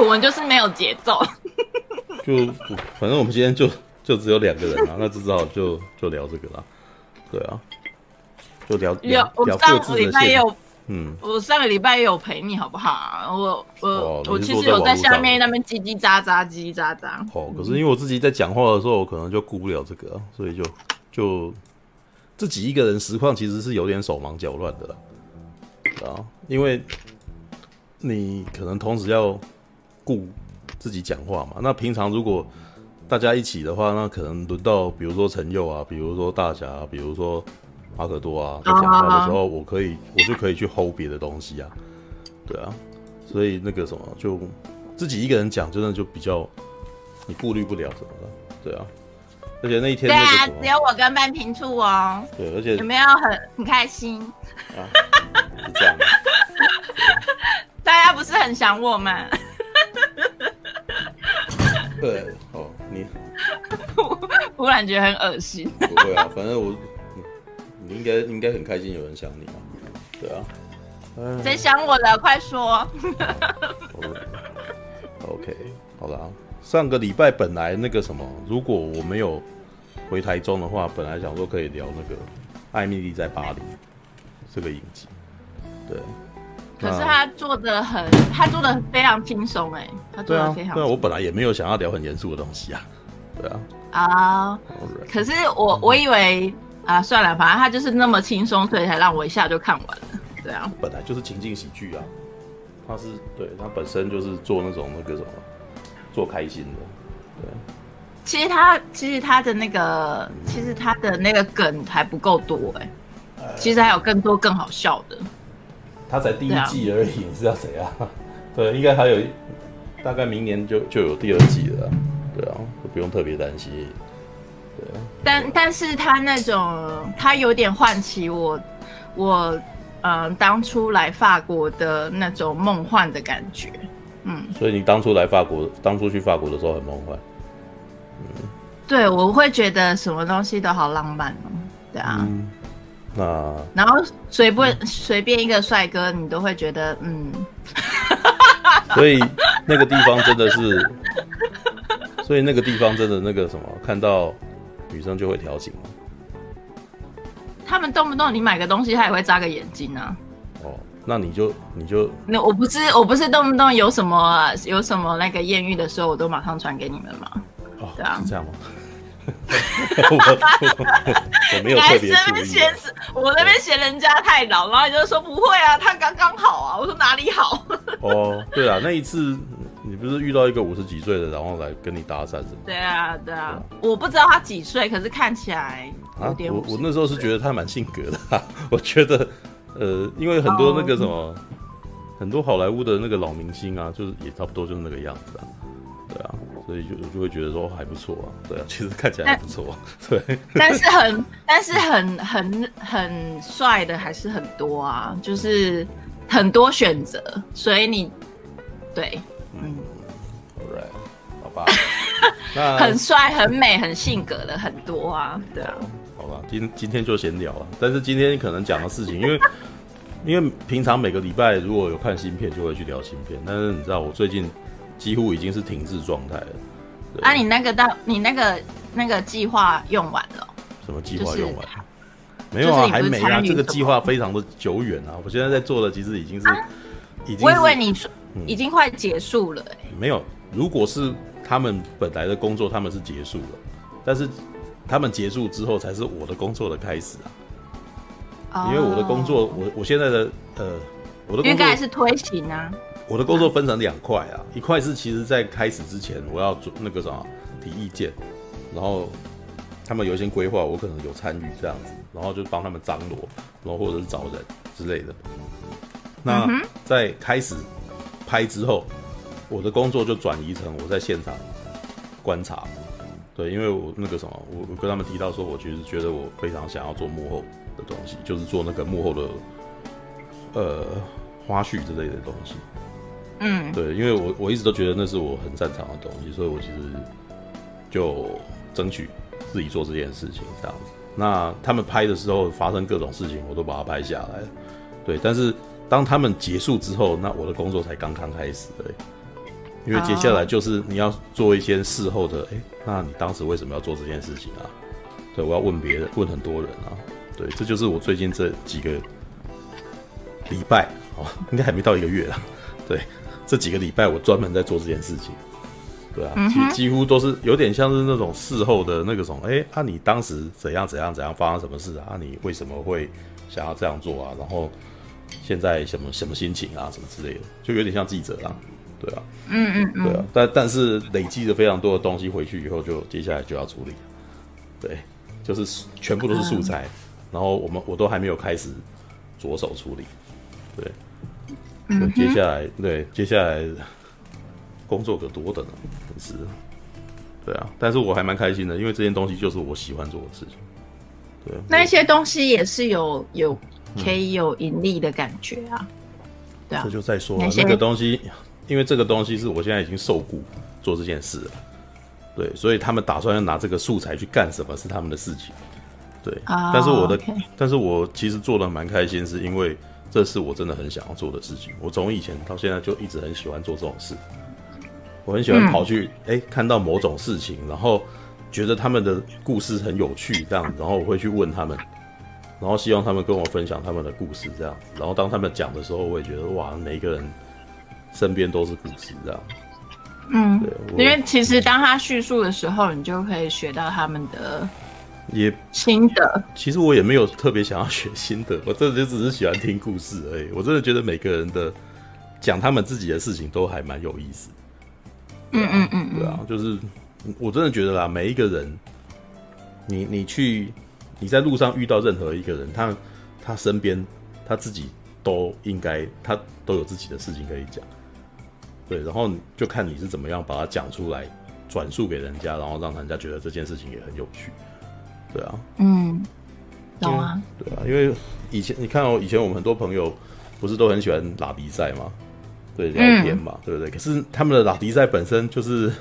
我们就是没有节奏。就反正我们今天就就只有两个人啊，那至少就就聊这个啦。对啊，就聊聊聊各自的线。嗯，我上个礼拜也有陪你，好不好？我我、哦、我其实有在下面那边叽叽喳喳，叽叽喳喳。哦，可是因为我自己在讲话的时候，我可能就顾不了这个、啊，所以就就自己一个人实况其实是有点手忙脚乱的啦。啊，因为你可能同时要顾自己讲话嘛。那平常如果大家一起的话，那可能轮到比如说陈佑啊，比如说大侠、啊，比如说。马可多啊，在讲话的时候，我可以，我就可以去 hold 别的东西啊，对啊，所以那个什么，就自己一个人讲，真的就比较你顾虑不了什么的，对啊，而且那一天对啊，只有我跟半平处哦，对，而且有没有很很开心？啊，是这样的，大家不是很想我吗？对，哦，你 忽然觉得很恶心，不会啊，反正我。你应该应该很开心，有人想你啊？对啊，谁想我了？快说。OK，好了。上个礼拜本来那个什么，如果我没有回台中的话，本来想说可以聊那个《艾米丽在巴黎》这个影集。对。可是他做的很，他做的非常轻松哎，他做的非常。对啊，我本来也没有想要聊很严肃的东西啊。对啊。啊。可是我我以为。啊，算了，反正他就是那么轻松，所以才让我一下就看完了。对啊，本来就是情境喜剧啊，他是对他本身就是做那种那个什么，做开心的。对，其实他其实他的那个其实他的那个梗还不够多哎、欸，其实还有更多更好笑的。他才第一季而已，你知道谁啊？对，应该还有大概明年就就有第二季了。对啊，就不用特别担心。对但但是他那种，他有点唤起我，我嗯、呃，当初来法国的那种梦幻的感觉，嗯。所以你当初来法国，当初去法国的时候很梦幻，嗯。对，我会觉得什么东西都好浪漫哦，对啊。嗯、那然后随便随便一个帅哥，你都会觉得嗯。所以那个地方真的是，所以那个地方真的那个什么，看到。女生就会调情吗？他们动不动你买个东西，他也会眨个眼睛啊。哦，那你就你就那我不是我不是动不动有什么有什么那个艳遇的时候，我都马上传给你们吗？哦，对啊，是这样吗？我没有特别注意。我那边嫌人家太老，然后你就说不会啊，他刚刚好啊。我说哪里好？哦，对啊，那一次。你不是遇到一个五十几岁的，然后来跟你搭讪什么？对啊，对啊，我不知道他几岁，可是看起来有点、啊。我我那时候是觉得他蛮性格的、啊，我觉得，呃，因为很多那个什么，哦、很多好莱坞的那个老明星啊，就是也差不多就是那个样子啊，对啊，所以就就会觉得说还不错啊，对啊，其实看起来还不错，对。但是很，但是很很很帅的还是很多啊，就是很多选择，所以你对。嗯，Alright，好吧，那很帅、很美、很性格的很多啊，对啊，好吧，今今天就闲聊了，但是今天可能讲的事情，因为因为平常每个礼拜如果有看新片，就会去聊新片，但是你知道我最近几乎已经是停滞状态了。啊，你那个到你那个那个计划用完了？什么计划用完？没有啊，还没啊，这个计划非常的久远啊，我现在在做的其实已经是，啊、已经，我以为你说。已经快结束了。没有。如果是他们本来的工作，他们是结束了，但是他们结束之后才是我的工作的开始啊。因为我的工作，我我现在的呃，我的工作应该是推行啊。我的工作分成两块啊，一块是其实在开始之前我要做那个什么提意见，然后他们有一些规划，我可能有参与这样子，然后就帮他们张罗，然后或者是找人之类的。那在开始。拍之后，我的工作就转移成我在现场观察，对，因为我那个什么，我我跟他们提到说，我其实觉得我非常想要做幕后的东西，就是做那个幕后的呃花絮之类的东西。嗯，对，因为我我一直都觉得那是我很擅长的东西，所以我其实就争取自己做这件事情这样子。那他们拍的时候发生各种事情，我都把它拍下来，对，但是。当他们结束之后，那我的工作才刚刚开始。对，因为接下来就是你要做一些事后的，哎、欸，那你当时为什么要做这件事情啊？对，我要问别人，问很多人啊。对，这就是我最近这几个礼拜哦，应该还没到一个月啊。对，这几个礼拜我专门在做这件事情。对啊，其实几乎都是有点像是那种事后的那个什么，哎、欸，啊，你当时怎样怎样怎样发生什么事啊？你为什么会想要这样做啊？然后现在什么什么心情啊？什么之类的，就有点像记者啊。对啊，嗯嗯嗯，对啊，但但是累积了非常多的东西回去以后，就接下来就要处理，对，就是全部都是素材，嗯、然后我们我都还没有开始着手处理，对，嗯，接下来对接下来工作可多的呢，真是，对啊，但是我还蛮开心的，因为这件东西就是我喜欢做的事情，对，那一些东西也是有有可以有盈利的感觉啊，嗯、对啊，这就再说了那，那个东西。因为这个东西是我现在已经受雇做这件事了，对，所以他们打算要拿这个素材去干什么是他们的事情，对。Oh, 但是我的.但是我其实做的蛮开心，是因为这是我真的很想要做的事情。我从以前到现在就一直很喜欢做这种事，我很喜欢跑去哎、嗯、看到某种事情，然后觉得他们的故事很有趣，这样，然后我会去问他们，然后希望他们跟我分享他们的故事，这样。然后当他们讲的时候，我也觉得哇，每一个人。身边都是故事，这样。嗯，对，因为其实当他叙述的时候，你就可以学到他们的也新的。其实我也没有特别想要学新的，我真的就只是喜欢听故事而已。我真的觉得每个人的讲他们自己的事情都还蛮有意思。嗯嗯嗯，对啊，就是我真的觉得啦，每一个人，你你去你在路上遇到任何一个人，他他身边他自己都应该他都有自己的事情可以讲。对，然后就看你是怎么样把它讲出来，转述给人家，然后让人家觉得这件事情也很有趣。对啊，嗯，懂啊。对啊，因为以前你看哦，以前我们很多朋友不是都很喜欢打比赛嘛，对，聊天嘛，嗯、对不对？可是他们的打比赛本身就是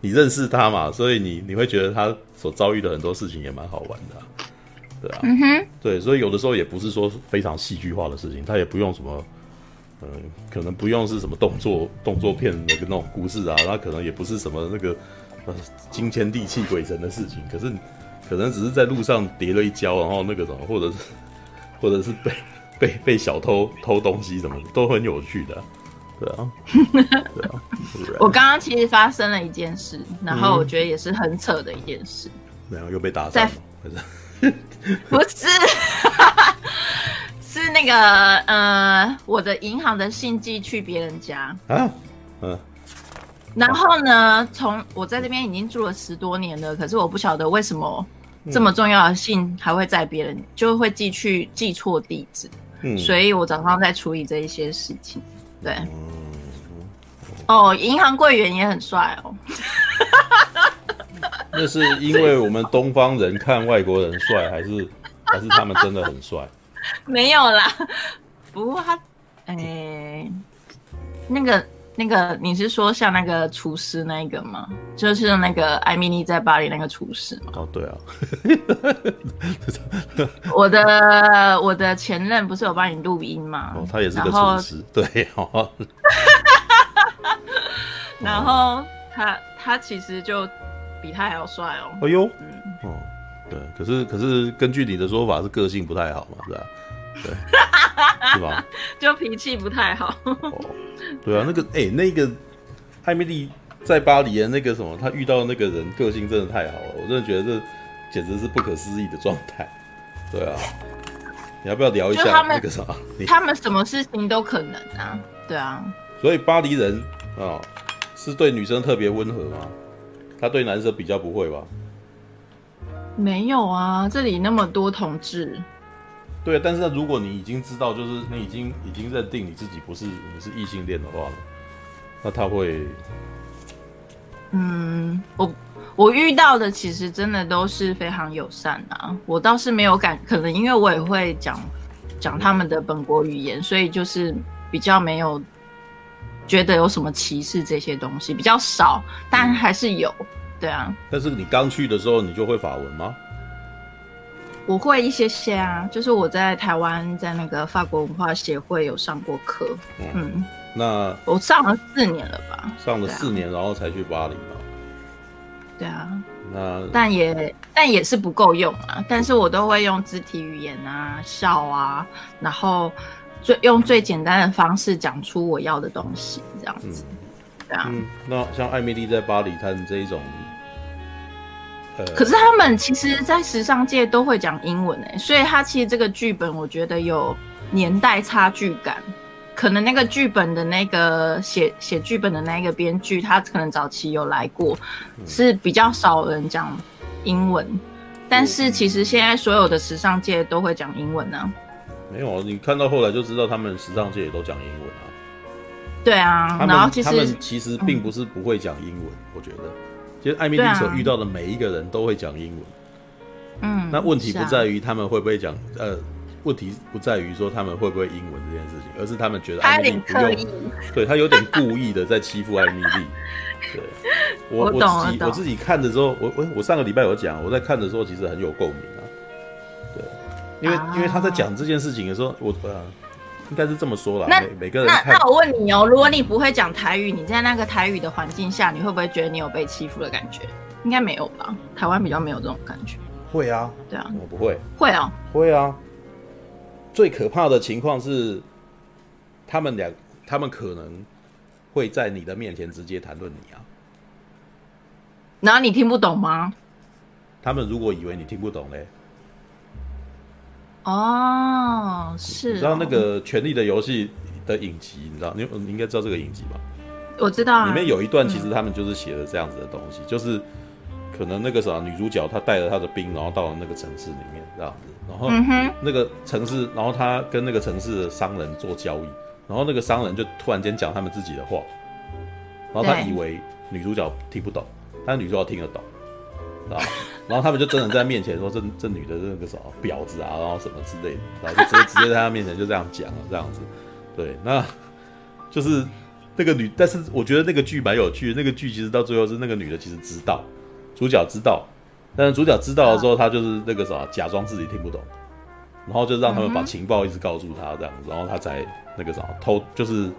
你认识他嘛，所以你你会觉得他所遭遇的很多事情也蛮好玩的、啊，对啊，嗯哼，对，所以有的时候也不是说非常戏剧化的事情，他也不用什么。嗯，可能不用是什么动作动作片的那种故事啊，那可能也不是什么那个呃惊天地泣鬼神的事情，可是可能只是在路上跌了一跤，然后那个什么，或者是 或者是被 被被小偷偷东西什么的，都很有趣的，对啊，对啊。我刚刚其实发生了一件事，然后我觉得也是很扯的一件事，没有、嗯、又被打散了，不是。是那个呃，我的银行的信寄去别人家。啊，嗯，然后呢，从我在这边已经住了十多年了，可是我不晓得为什么这么重要的信还会在别人、嗯、就会寄去寄错地址，嗯，所以我早上在处理这一些事情，对，嗯、哦，银行柜员也很帅哦，那是因为我们东方人看外国人帅，还是还是他们真的很帅？没有啦，不过他，哎、欸，那个那个，你是说像那个厨师那个吗？就是那个艾米丽在巴黎那个厨师吗？哦，对啊。我的我的前任不是有帮你录音吗？哦，他也是个厨师，对。哦、然后他他其实就比他还要帅哦。哎呦，嗯，哦。对，可是可是根据你的说法是个性不太好嘛，是吧？对，是吧？就脾气不太好。哦，对啊，那个哎、欸，那个艾米丽在巴黎的那个什么，她遇到那个人个性真的太好了，我真的觉得这简直是不可思议的状态。对啊，你要不要聊一下那个什么？他们什么事情都可能啊，对啊。所以巴黎人啊，是对女生特别温和吗？他对男生比较不会吧？没有啊，这里那么多同志。对，但是如果你已经知道，就是你已经已经认定你自己不是你是异性恋的话，那他会，嗯，我我遇到的其实真的都是非常友善啊，我倒是没有感，可能因为我也会讲讲他们的本国语言，所以就是比较没有觉得有什么歧视这些东西比较少，但还是有。嗯对啊，但是你刚去的时候，你就会法文吗？我会一些些啊，就是我在台湾在那个法国文化协会有上过课，嗯，嗯，那我上了四年了吧？上了四年，然后才去巴黎嘛？对啊。那但也但也是不够用啊！但是我都会用肢体语言啊，笑啊，然后最用最简单的方式讲出我要的东西，这样子。嗯、对啊。嗯，那像艾米丽在巴黎滩这一种，呃，可是他们其实，在时尚界都会讲英文诶，所以他其实这个剧本，我觉得有年代差距感。可能那个剧本的那个写写剧本的那个编剧，他可能早期有来过，嗯、是比较少人讲英文。但是其实现在所有的时尚界都会讲英文呢、啊。没有啊，你看到后来就知道他们时尚界也都讲英文啊。对啊，然后其实他们其实并不是不会讲英文，嗯、我觉得，其实艾米丽所遇到的每一个人都会讲英文。嗯，那问题不在于他们会不会讲，啊、呃。问题不在于说他们会不会英文这件事情，而是他们觉得艾米丽不用，对他有点故意的在欺负艾米丽。对，我我，我自己我自己看的时候，我我我上个礼拜有讲，我在看的时候其实很有共鸣啊。对，因为、啊、因为他在讲这件事情的时候，我呃应该是这么说啦。每每个人，那那我问你哦，如果你不会讲台语，你在那个台语的环境下，你会不会觉得你有被欺负的感觉？应该没有吧？台湾比较没有这种感觉。会啊，对啊，我不会。会啊，会啊。最可怕的情况是，他们俩，他们可能会在你的面前直接谈论你啊。然后你听不懂吗？他们如果以为你听不懂嘞？哦，是哦。你知道那个《权力的游戏》的影集，你知道你你应该知道这个影集吧？我知道啊。里面有一段，其实他们就是写了这样子的东西，嗯、就是可能那个啥女主角她带着她的兵，然后到了那个城市里面这样子。然后那个城市，然后她跟那个城市的商人做交易，然后那个商人就突然间讲他们自己的话，然后他以为女主角听不懂，但女主角听得懂，知道吧？然后他们就真的在面前说这这女的那个什么婊子啊，然后什么之类的，然后就直接直接在他面前就这样讲了这样子，对，那就是那个女，但是我觉得那个剧蛮有趣的，那个剧其实到最后是那个女的其实知道，主角知道。但是主角知道了之后，他就是那个啥，假装自己听不懂，然后就让他们把情报一直告诉他这样子，然后他才那个啥偷，就是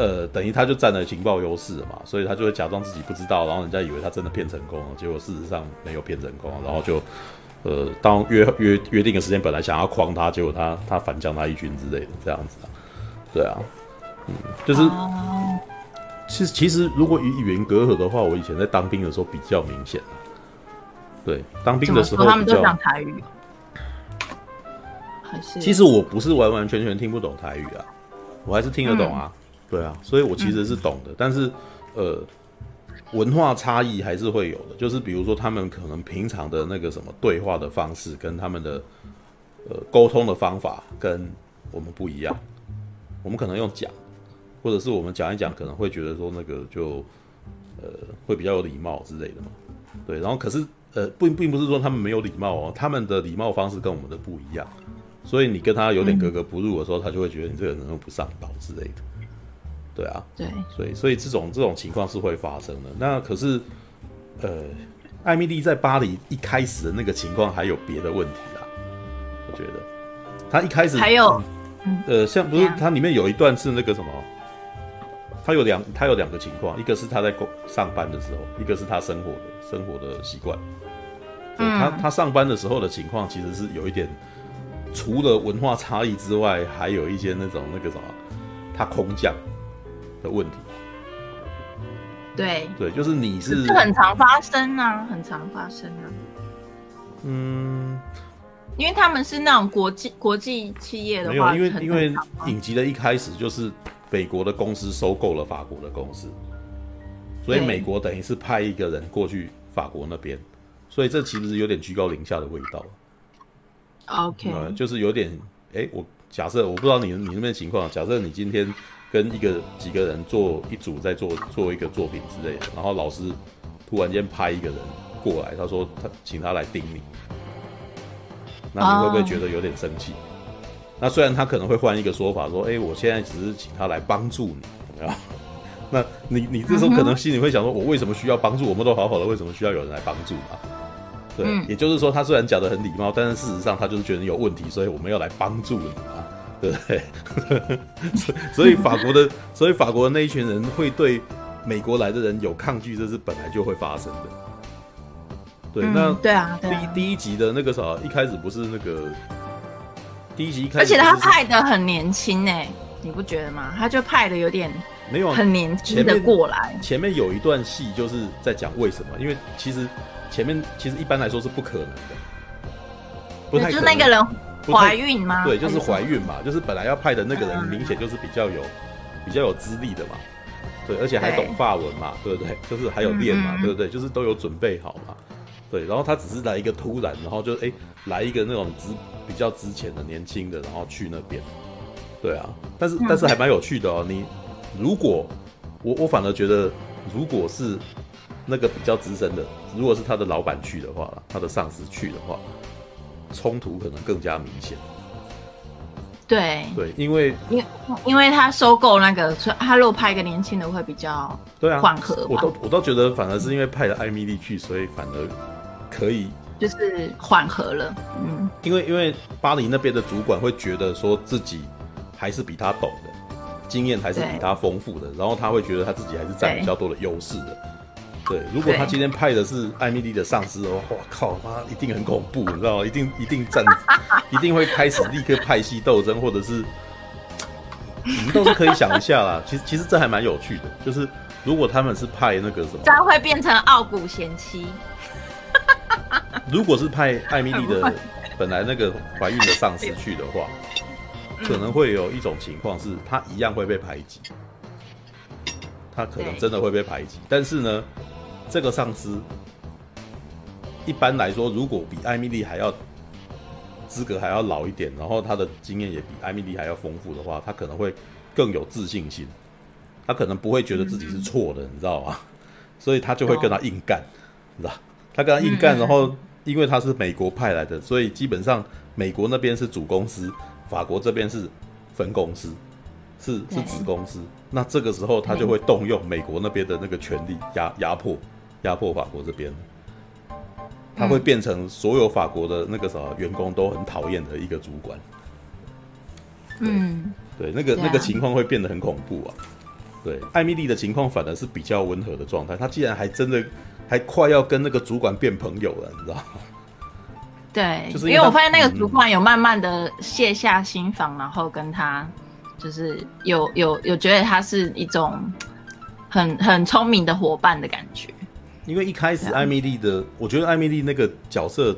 呃，等于他就占了情报优势了嘛，所以他就会假装自己不知道，然后人家以为他真的骗成功了，结果事实上没有骗成功，然后就呃，当约约约定的时间本来想要诓他，结果他他反将他一军之类的这样子啊，对啊，嗯，就是其实其实如果以语言隔阂的话，我以前在当兵的时候比较明显。对，当兵的时候，他们都讲台语，还是？其实我不是完完全全听不懂台语啊，我还是听得懂啊。嗯、对啊，所以我其实是懂的，嗯、但是呃，文化差异还是会有的。就是比如说，他们可能平常的那个什么对话的方式，跟他们的呃沟通的方法跟我们不一样。我们可能用讲，或者是我们讲一讲，可能会觉得说那个就呃会比较有礼貌之类的嘛。对，然后可是。呃，并并不是说他们没有礼貌哦，他们的礼貌方式跟我们的不一样，所以你跟他有点格格不入的时候，嗯、他就会觉得你这个人又不上道之类的。对啊，对，所以所以这种这种情况是会发生的。那可是，呃，艾米丽在巴黎一开始的那个情况还有别的问题啊，我觉得。她一开始还有，呃，像不是它里面有一段是那个什么，他有两他有两个情况，一个是她在工上班的时候，一个是她生活的生活的习惯。他他上班的时候的情况其实是有一点，除了文化差异之外，还有一些那种那个什么，他空降的问题。对对，就是你是，是很常发生啊，很常发生啊。嗯，因为他们是那种国际国际企业的话，没有，因为因为影集的一开始就是美国的公司收购了法国的公司，所以美国等于是派一个人过去法国那边。所以这其实有点居高临下的味道。OK，呃，就是有点，哎，我假设我不知道你你那边情况，假设你今天跟一个几个人做一组在做做一个作品之类的，然后老师突然间派一个人过来，他说他请他来盯你，那你会不会觉得有点生气？哦、那虽然他可能会换一个说法说，哎，我现在只是请他来帮助你，有没有？那你你这时候可能心里会想说，我为什么需要帮助？我们都好好的，为什么需要有人来帮助嘛？对，嗯、也就是说，他虽然讲得很礼貌，但是事实上他就是觉得你有问题，所以我们要来帮助你啊。对不对？所以法国的，所以法国的那一群人会对美国来的人有抗拒，这是本来就会发生的。对，嗯、那对啊，对啊，第一第一集的那个啥，一开始不是那个第一集一开始，而且他派的很年轻哎，你不觉得吗？他就派的有点没有很年轻的过来前。前面有一段戏就是在讲为什么，因为其实前面其实一般来说是不可能的。不太就是那个人怀孕吗？对，就是怀孕嘛，就是本来要派的那个人，明显就是比较有、嗯、比较有资历的嘛，对，而且还懂法文嘛，对不对？就是还有练嘛，嗯、对不对？就是都有准备好嘛，对。然后他只是来一个突然，然后就哎、欸、来一个那种值比较值钱的年轻的，然后去那边，对啊。但是但是还蛮有趣的哦。你如果我我反而觉得，如果是那个比较资深的，如果是他的老板去的话，他的上司去的话。冲突可能更加明显。对对，因为因因为他收购那个，他如果派一个年轻的会比较对啊缓和。我都我都觉得反而是因为派了艾米丽去，所以反而可以就是缓和了。嗯，因为因为巴黎那边的主管会觉得说自己还是比他懂的，经验还是比他丰富的，然后他会觉得他自己还是占比较多的优势的。对，如果他今天派的是艾米丽的上司的话，我靠，妈一定很恐怖，你知道吗？一定一定战，一定会开始立刻派系斗争，或者是你们都是可以想一下啦。其实其实这还蛮有趣的，就是如果他们是派那个什么，这样会变成傲骨贤妻。如果是派艾米丽的 本来那个怀孕的上司去的话，可能会有一种情况是，他一样会被排挤，他可能真的会被排挤，但是呢。这个上司一般来说，如果比艾米丽还要资格还要老一点，然后他的经验也比艾米丽还要丰富的话，他可能会更有自信心。他可能不会觉得自己是错的，你知道吗？所以他就会跟他硬干，知道？他跟他硬干，然后因为他是美国派来的，所以基本上美国那边是主公司，法国这边是分公司，是是子公司。那这个时候他就会动用美国那边的那个权力压压迫。压迫法国这边，他会变成所有法国的那个啥员工都很讨厌的一个主管。嗯，对，那个那个情况会变得很恐怖啊。对，艾米丽的情况反而是比较温和的状态。她竟然还真的还快要跟那个主管变朋友了，你知道吗？对，就是因为我发现那个主管有慢慢的卸下心防，然后跟他就是有有有觉得他是一种很很聪明的伙伴的感觉。因为一开始艾米丽的，我觉得艾米丽那个角色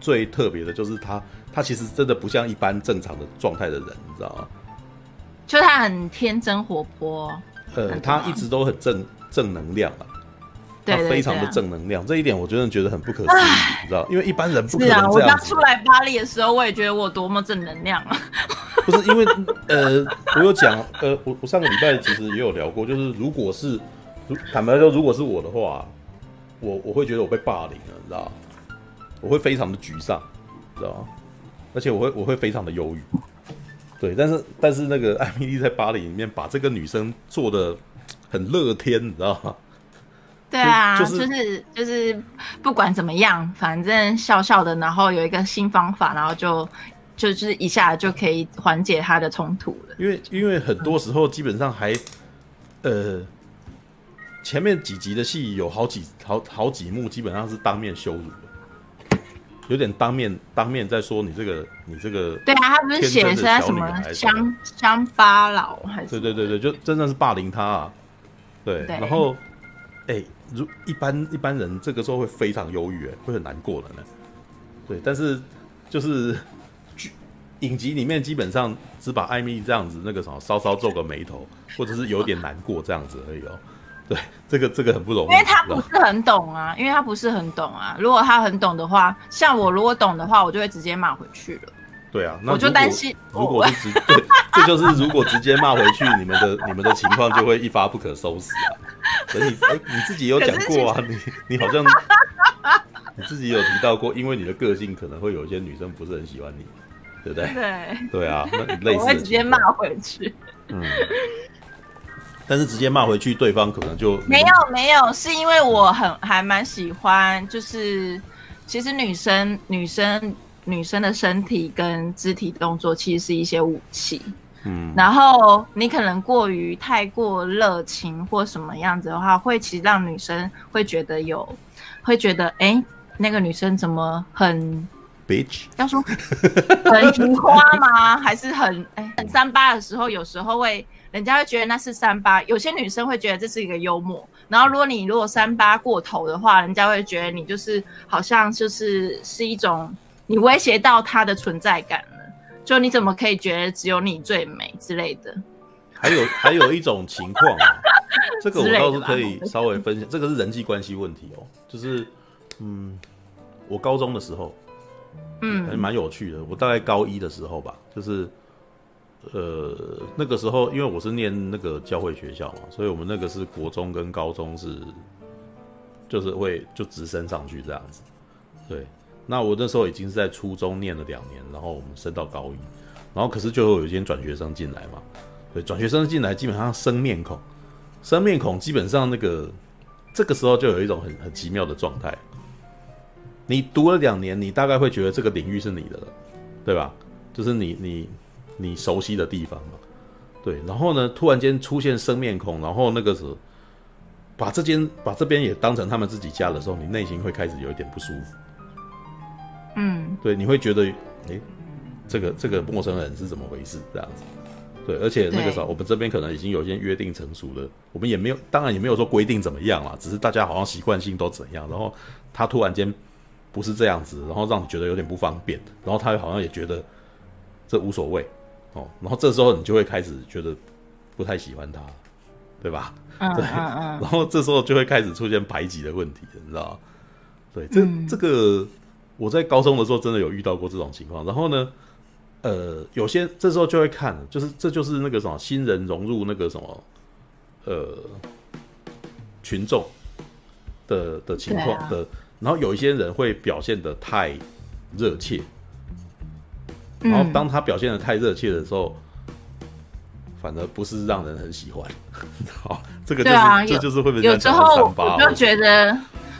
最特别的就是她，她其实真的不像一般正常的状态的人，你知道吗？就她很天真活泼，呃，她一直都很正正能量啊，她非常的正能量，这一点我真的觉得很不可思议，你知道？因为一般人不可能这样。是啊，我刚出来巴黎的时候，我也觉得我多么正能量啊！不是因为呃，我有讲呃，我我上个礼拜其实也有聊过，就是如果是坦白说，如果是我的话。我我会觉得我被霸凌了，你知道？我会非常的沮丧，知道吗？而且我会我会非常的忧郁。对，但是但是那个艾米丽在巴黎里面把这个女生做的很乐天，你知道吗？对啊，就、就是、就是就是不管怎么样，反正笑笑的，然后有一个新方法，然后就就是一下就可以缓解她的冲突了。因为因为很多时候基本上还呃。前面几集的戏有好几好好几幕，基本上是当面羞辱的，有点当面当面在说你这个你这个。对啊，他不是写的是在什么乡乡巴佬还是？对对对对，就真的是霸凌他啊！对，对然后哎、欸，如一般一般人这个时候会非常忧郁，哎，会很难过的呢。对，但是就是剧影集里面基本上只把艾米这样子那个什么稍稍皱个眉头，或者是有点难过这样子而已哦。对，这个这个很不容易，因为他不是很懂啊，因为他不是很懂啊。如果他很懂的话，像我如果懂的话，我就会直接骂回去了。对啊，那我就担心，如果是直，对，这就是如果直接骂回去，你们的你们的情况就会一发不可收拾啊。所以你哎，你自己有讲过啊，你你好像你自己有提到过，因为你的个性可能会有一些女生不是很喜欢你，对不对？对对啊，那你 类似我会直接骂回去。嗯。但是直接骂回去，对方可能就没有没有，是因为我很还蛮喜欢，就是其实女生女生女生的身体跟肢体动作其实是一些武器。嗯，然后你可能过于太过热情或什么样子的话，会其实让女生会觉得有，会觉得哎，那个女生怎么很，bitch，要说 很花吗？还是很哎很三八的时候，有时候会人家会觉得那是三八，有些女生会觉得这是一个幽默。然后如果你如果三八过头的话，人家会觉得你就是好像就是是一种你威胁到她的存在感。就你怎么可以觉得只有你最美之类的？还有还有一种情况啊，这个我倒是可以稍微分享。这个是人际关系问题哦，就是嗯，我高中的时候，嗯，还蛮有趣的。我大概高一的时候吧，就是呃那个时候，因为我是念那个教会学校嘛，所以我们那个是国中跟高中是就是会就直升上去这样子，对。那我那时候已经是在初中念了两年，然后我们升到高一，然后可是就会有一些转学生进来嘛，对，转学生进来基本上生面孔，生面孔基本上那个这个时候就有一种很很奇妙的状态，你读了两年，你大概会觉得这个领域是你的了，对吧？就是你你你熟悉的地方嘛，对，然后呢，突然间出现生面孔，然后那个时候把这间把这边也当成他们自己家的时候，你内心会开始有一点不舒服。嗯，对，你会觉得，哎，这个这个陌生人是怎么回事？这样子，对，而且那个时候我们这边可能已经有一些约定成熟了，我们也没有，当然也没有说规定怎么样啦，只是大家好像习惯性都怎样，然后他突然间不是这样子，然后让你觉得有点不方便，然后他好像也觉得这无所谓哦，然后这时候你就会开始觉得不太喜欢他，对吧？嗯、对，然后这时候就会开始出现排挤的问题，你知道吗？对，这、嗯、这个。我在高中的时候真的有遇到过这种情况，然后呢，呃，有些这时候就会看，就是这就是那个什么新人融入那个什么，呃，群众的的情况的，啊，然后有一些人会表现的太热切，然后当他表现的太热切的时候，嗯，反而不是让人很喜欢，好，这个就是，啊，这就是会被人家讲三八，我就觉得。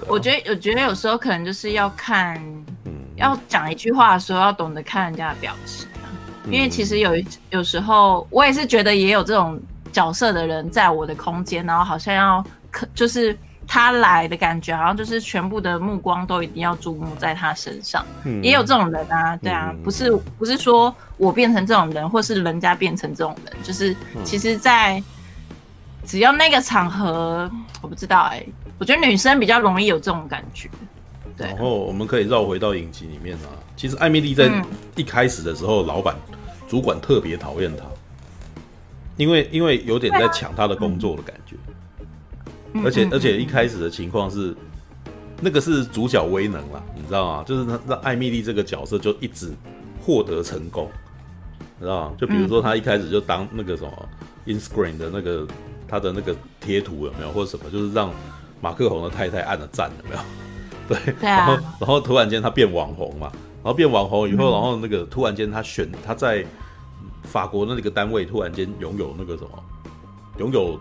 我觉得，我觉得有时候可能就是要看，嗯、要讲一句话的时候，要懂得看人家的表情啊。嗯、因为其实有有时候，我也是觉得也有这种角色的人在我的空间，然后好像要可，就是他来的感觉，好像就是全部的目光都一定要注目在他身上。嗯、也有这种人啊，对啊，嗯、不是不是说我变成这种人，或是人家变成这种人，就是其实，在只要那个场合，我不知道哎、欸。我觉得女生比较容易有这种感觉，对。然后我们可以绕回到影集里面啊。其实艾米丽在一开始的时候，老板、主管特别讨厌她，因为因为有点在抢她的工作的感觉。而且而且一开始的情况是，那个是主角威能啦，你知道吗？就是让让艾米丽这个角色就一直获得成功，你知道吗？就比如说他一开始就当那个什么 Inscreen 的那个他的那个贴图有没有，或者什么，就是让。马克宏的太太按了赞，有没有？对，对啊、然后然后突然间他变网红嘛，然后变网红以后，嗯、然后那个突然间他选他在法国的那个单位突然间拥有那个什么，拥有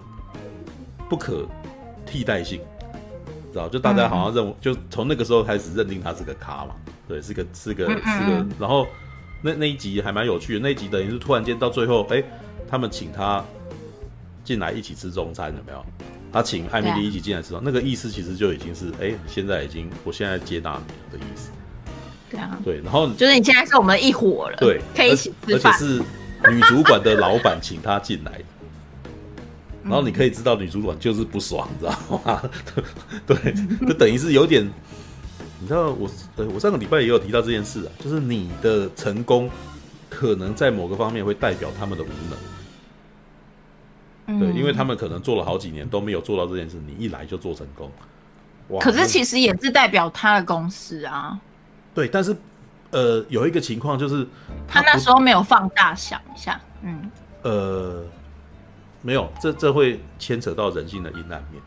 不可替代性，知道？就大家好像认为，嗯、就从那个时候开始认定他是个咖嘛，对，是个是个是个。然后那那一集还蛮有趣的，那一集等于是突然间到最后，哎，他们请他进来一起吃中餐，有没有？他请艾米丽一起进来吃中，啊、那个意思其实就已经是，哎、欸，现在已经，我现在接纳你的意思。对啊，对，然后就是你现在是我们一伙了，对，可以一起吃饭。而且是女主管的老板请他进来，然后你可以知道女主管就是不爽，你知道吗？对，就等于是有点，你知道我，呃，我上个礼拜也有提到这件事啊，就是你的成功可能在某个方面会代表他们的无能。对，因为他们可能做了好几年都没有做到这件事，你一来就做成功，哇！可是其实也是代表他的公司啊。对，但是呃，有一个情况就是他，他那时候没有放大想一下，嗯，呃，没有，这这会牵扯到人性的阴暗面。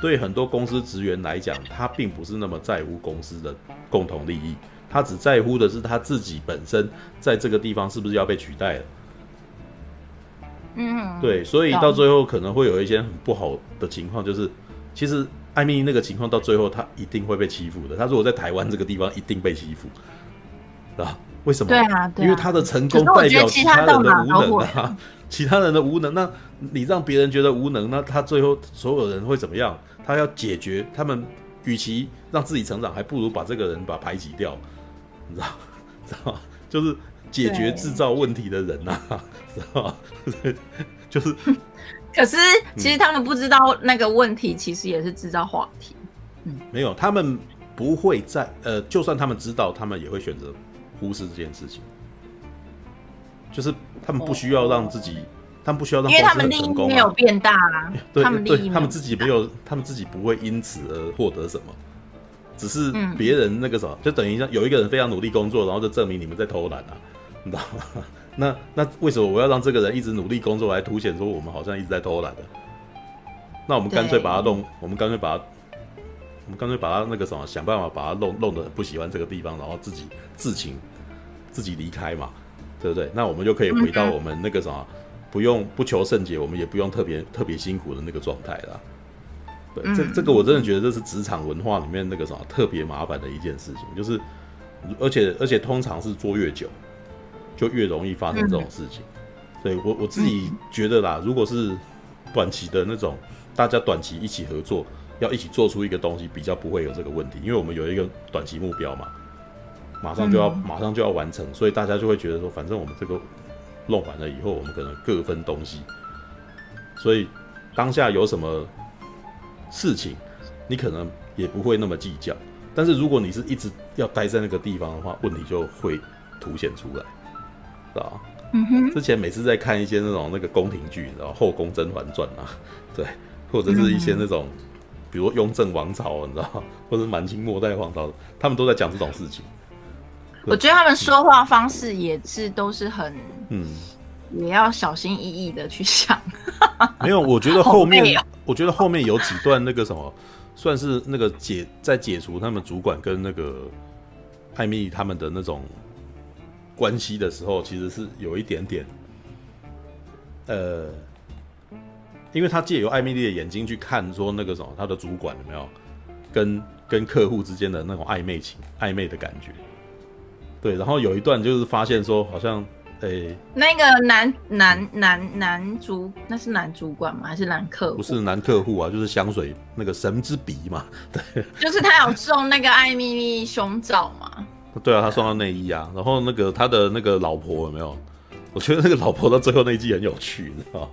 对很多公司职员来讲，他并不是那么在乎公司的共同利益，他只在乎的是他自己本身在这个地方是不是要被取代了。嗯，对，所以到最后可能会有一些很不好的情况，就是其实艾米那个情况到最后，他一定会被欺负的。他如果在台湾这个地方，一定被欺负。啊？为什么？对啊，对啊，因为他的成功代表其他人的无能啊，其他人的无能。那你让别人觉得无能，那他最后所有人会怎么样？他要解决他们，与其让自己成长，还不如把这个人把排挤掉，你知道？知道？就是解决制造问题的人呐、啊，知道？就是。可是其实他们不知道那个问题，其实也是制造话题。嗯，没有，他们不会在呃，就算他们知道，他们也会选择。忽视这件事情，就是他们不需要让自己，哦、他们不需要让，因为他们利益没有变大啊。对，他们对，他们自己没有，他们自己不会因此而获得什么，只是别人那个什么，就等于像有一个人非常努力工作，然后就证明你们在偷懒啊，你知道吗？那那为什么我要让这个人一直努力工作来凸显说我们好像一直在偷懒的？那我们干脆把他弄，我们干脆把他，我们干脆把他那个什么，想办法把他弄弄得很不喜欢这个地方，然后自己自请。自己离开嘛，对不对？那我们就可以回到我们那个什么，不用不求甚解，我们也不用特别特别辛苦的那个状态了。对，这这个我真的觉得这是职场文化里面那个什么特别麻烦的一件事情，就是而且而且通常是做越久，就越容易发生这种事情。所以我我自己觉得啦，如果是短期的那种，大家短期一起合作，要一起做出一个东西，比较不会有这个问题，因为我们有一个短期目标嘛。马上就要，马上就要完成，所以大家就会觉得说，反正我们这个弄完了以后，我们可能各分东西。所以当下有什么事情，你可能也不会那么计较。但是如果你是一直要待在那个地方的话，问题就会凸显出来，知道吧？嗯哼。之前每次在看一些那种那个宫廷剧，然后《后宫甄嬛传》啊，对，或者是一些那种，比如雍正王朝，你知道，或者满清末代皇朝，他们都在讲这种事情。我觉得他们说话方式也是都是很，嗯，也要小心翼翼的去想。没有，我觉得后面，我觉得后面有几段那个什么，算是那个解在解除他们主管跟那个艾蜜莉他们的那种关系的时候，其实是有一点点，呃，因为他借由艾米丽的眼睛去看，说那个什么，他的主管有没有跟跟客户之间的那种暧昧情、暧昧的感觉。对，然后有一段就是发现说，好像，诶、欸，那个男男男男主，那是男主管吗？还是男客户？不是男客户啊，就是香水那个神之鼻嘛，对，就是他有送那个艾蜜莉胸罩嘛？对啊，他送到内衣啊，然后那个他的那个老婆有没有？我觉得那个老婆到最后那一季很有趣，你知道吗？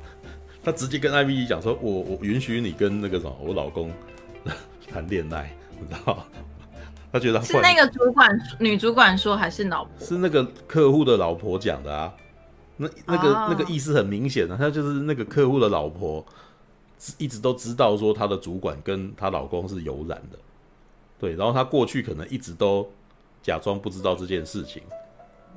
他直接跟艾蜜莉讲说：“我我允许你跟那个什么我老公 谈恋爱，你知道吗？”他觉得是那个主管女主管说还是老婆？是那个客户的老婆讲的啊。那那个、oh. 那个意思很明显的，他就是那个客户的老婆，一直都知道说他的主管跟她老公是有染的。对，然后她过去可能一直都假装不知道这件事情。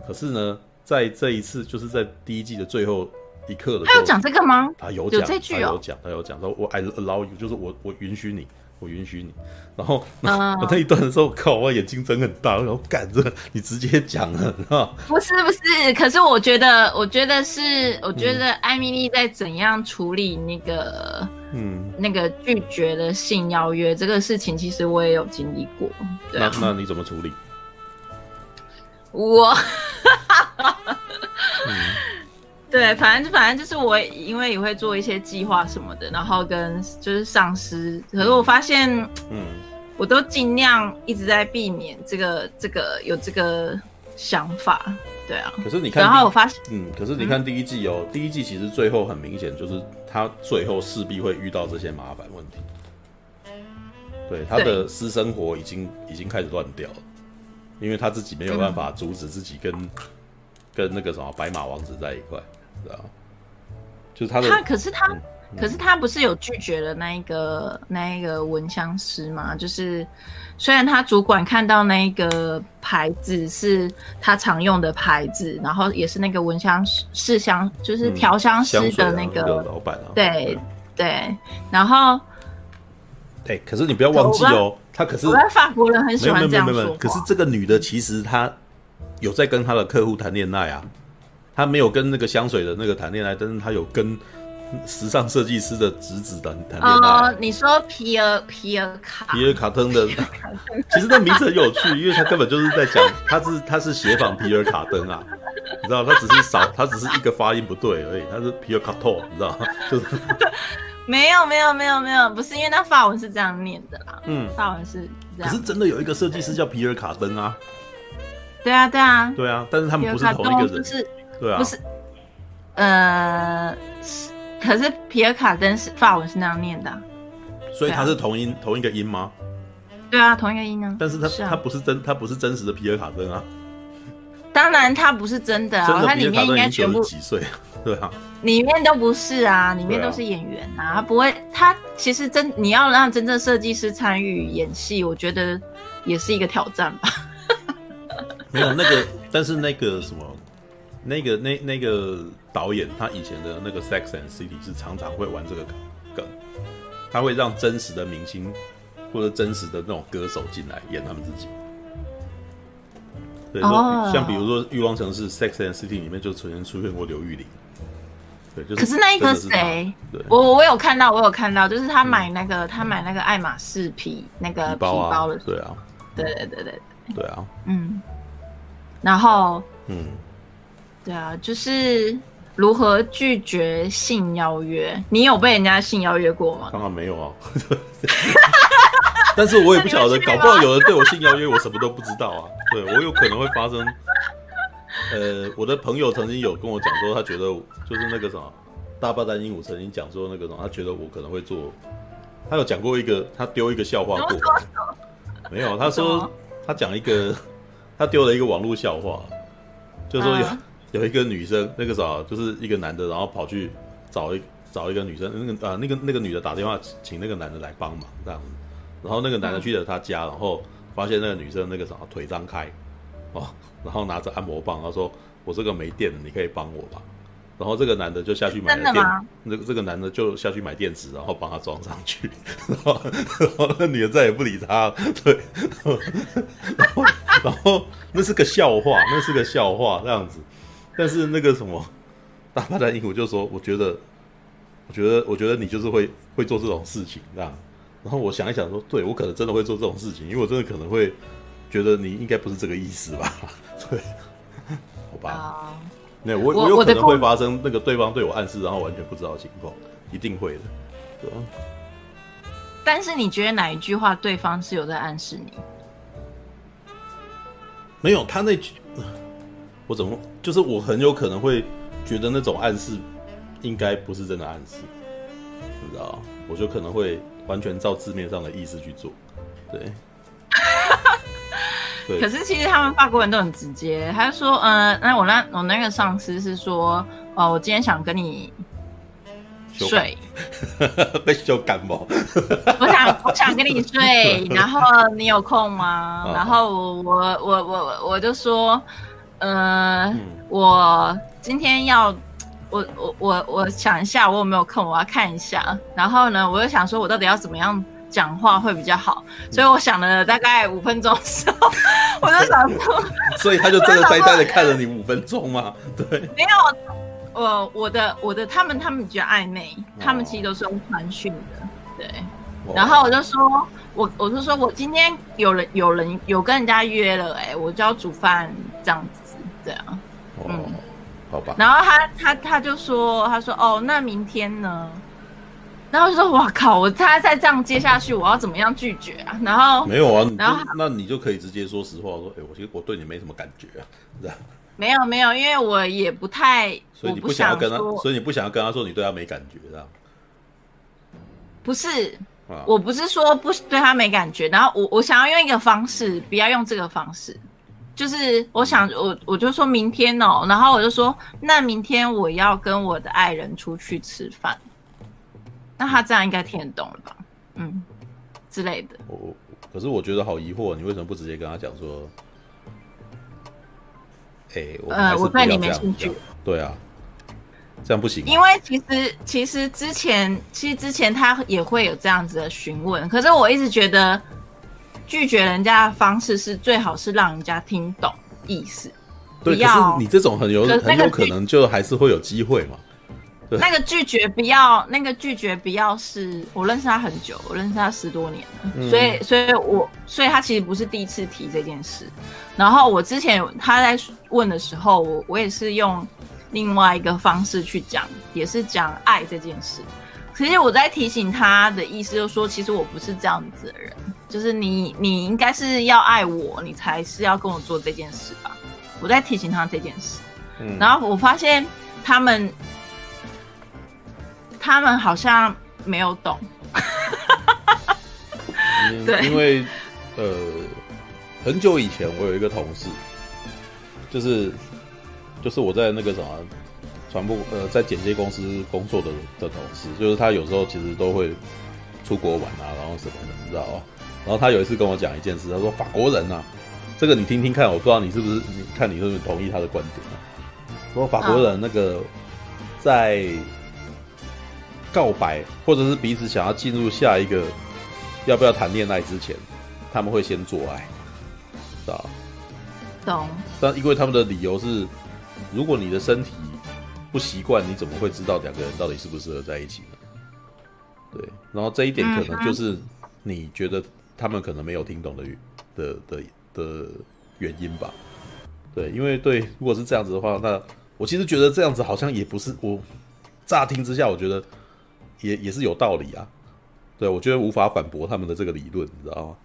可是呢，在这一次就是在第一季的最后一刻的时候，他有讲这个吗？他有讲，有这句、哦、他有讲，他有讲说，我 I allow you，就是我我允许你。我允许你，然后 我那一段的时候，靠，我眼睛睁很大，然后赶着你直接讲了，是吧？不是不是，可是我觉得，我觉得是，我觉得艾米丽在怎样处理那个，嗯，那个拒绝的性邀约这个事情，其实我也有经历过。对啊，那那你怎么处理？我。嗯对，反正就反正就是我，因为也会做一些计划什么的，然后跟就是上司，可是我发现，嗯，我都尽量一直在避免这个这个有这个想法，对啊。可是你看，然后我发现，嗯，可是你看第一季哦，嗯、第一季其实最后很明显就是他最后势必会遇到这些麻烦问题，对，他的私生活已经已经开始乱掉了，因为他自己没有办法阻止自己跟、嗯、跟那个什么白马王子在一块。啊，就是他的他，可是他，可是他不是有拒绝了那一个那一个蚊香师吗？就是虽然他主管看到那一个牌子是他常用的牌子，然后也是那个蚊香试香，就是调香师的那个、嗯啊、老板啊，对对，对，然后，哎、欸，可是你不要忘记哦，他可是我在法国人很喜欢这样说，可是这个女的其实她有在跟她的客户谈恋爱啊。他没有跟那个香水的那个谈恋爱，但是他有跟时尚设计师的侄子谈谈恋爱。哦，你说皮尔皮尔卡。皮尔卡登的，其实那名字很有趣，因为他根本就是在讲，他是他是写仿皮尔卡登啊，你知道，他只是少，他只是一个发音不对而已，他是皮尔卡托，你知道吗？就是。没有没有没有没有，不是因为那法文是这样念的啦，嗯，法文是这样，可是真的有一个设计师叫皮尔卡登啊，对啊对啊。对啊，但是他们不是同一个人，是，对啊，不是。呃，可是皮尔卡登是法文是那样念的，啊，所以它是同音，啊、同一个音吗？对啊，同一个音啊。但是它是，啊、它不是真，它不是真实的皮尔卡登啊。当然，它不是真的啊，它里面应该全部几岁？对啊，里面都不是啊，里面都是演员啊，他不会，他其实真你要让真正设计师参与演戏，我觉得也是一个挑战吧。没有那个，但是那个什么。那个那那个导演，他以前的那个《Sex and City》是常常会玩这个梗，他会让真实的明星或者真实的那种歌手进来演他们自己。对，说像比如说《欲望城市》《Sex and City》里面就曾经出现过刘玉玲。对，就是。可是那一个谁？我我有看到，我有看到，就是他买那个、嗯、他买那个爱马仕皮那个皮包，啊、皮包的。对啊。对对对对。对啊。嗯。然后。嗯。对啊，就是如何拒绝性邀约？你有被人家性邀约过吗？当然没有啊，但是我也不晓得，搞不好有人对我性邀约，我什么都不知道啊。对，我有可能会发生。呃，我的朋友曾经有跟我讲说，他觉得就是那个什么大霸蛋鹦鹉曾经讲说那个什么，他觉得我可能会做。他有讲过一个，他丢一个笑话过。没有，他说他讲一个，他丢了一个网络笑话，就是说有。Uh. 有一个女生，那个啥，就是一个男的，然后跑去找一找一个女生，那个啊，那个那个女的打电话请那个男的来帮忙这样子，然后那个男的去了他家，然后发现那个女生那个啥腿张开，哦，然后拿着按摩棒，他说我这个没电了，你可以帮我吧？然后这个男的就下去买了电，那个这个男的就下去买电池，然后帮他装上去，然后然后那女的再也不理他，对，然后然后那是个笑话，那是个笑话这样子。但是那个什么 大霸占鹦鹉就说，我觉得，我觉得，我觉得你就是会会做这种事情，这样。然后我想一想说，对，我可能真的会做这种事情，因为我真的可能会觉得你应该不是这个意思吧？对，好吧。那、uh, 我我有可能会发生那个对方对我暗示，然后完全不知道的情况，一定会的，对吧？但是你觉得哪一句话对方是有在暗示你？没有，他那句。我怎么就是我很有可能会觉得那种暗示应该不是真的暗示，你知道？我就可能会完全照字面上的意思去做，对。对。可是其实他们法国人都很直接，他就说，呃，那我那我那个上司是说，哦，我今天想跟你睡，被羞感冒。我想我想跟你睡，然后你有空吗？然后我我我我我就说。呃、嗯，我今天要，我我我我想一下，我有没有空？我要看一下。然后呢，我就想说，我到底要怎么样讲话会比较好？所以我想了大概五分钟的时候，我就想说，所以他就真的呆呆的看了你五分钟吗？对，没有，我我的我的他们他们比较暧昧，他们其实都是用传讯的，对。然后我就说，我我就说我今天有人有人有跟人家约了，哎，我就要煮饭这样子。对啊，嗯，好吧。然后他他他就说，他说哦，那明天呢？然后就说哇靠，我他再这样接下去，我要怎么样拒绝啊？然后没有啊，然后那你就可以直接说实话，说哎，我其实我对你没什么感觉啊，这样。没有没有，因为我也不太，所以你不想要跟他，所以你不想要跟他说你对他没感觉，这样。不是，我不是说不对他没感觉，然后我我想要用一个方式，不要用这个方式。就是我想我我就说明天哦，然后我就说那明天我要跟我的爱人出去吃饭，那他这样应该听得懂了吧？嗯，之类的。我可是我觉得好疑惑，你为什么不直接跟他讲说？哎、欸，我呃，我对你没兴趣。对啊，这样不行。因为其实其实之前其实之前他也会有这样子的询问，可是我一直觉得。拒绝人家的方式是最好是让人家听懂意思。对，可是你这种很有很有可能就还是会有机会嘛，那个拒绝不要，那个拒绝不要是我认识他很久，我认识他十多年了，嗯、所以，所以我，所以他其实不是第一次提这件事。然后我之前他在问的时候，我我也是用另外一个方式去讲，也是讲爱这件事。其实我在提醒他的意思，就是说，其实我不是这样子的人，就是你，你应该是要爱我，你才是要跟我做这件事吧。我在提醒他这件事，嗯、然后我发现他们，他们好像没有懂。对，因为呃，很久以前我有一个同事，就是就是我在那个什么。传播呃，在剪接公司工作的的同事，就是他有时候其实都会出国玩啊，然后什么的，你知道吗？然后他有一次跟我讲一件事，他说法国人啊，这个你听听看，我不知道你是不是，你看你是不是同意他的观点啊？说法国人那个在告白或者是彼此想要进入下一个要不要谈恋爱之前，他们会先做爱，知道？懂。但因为他们的理由是，如果你的身体不习惯，你怎么会知道两个人到底适不适合在一起呢？对，然后这一点可能就是你觉得他们可能没有听懂的的的的原因吧？对，因为对，如果是这样子的话，那我其实觉得这样子好像也不是我乍听之下，我觉得也也是有道理啊。对，我觉得无法反驳他们的这个理论，你知道吗？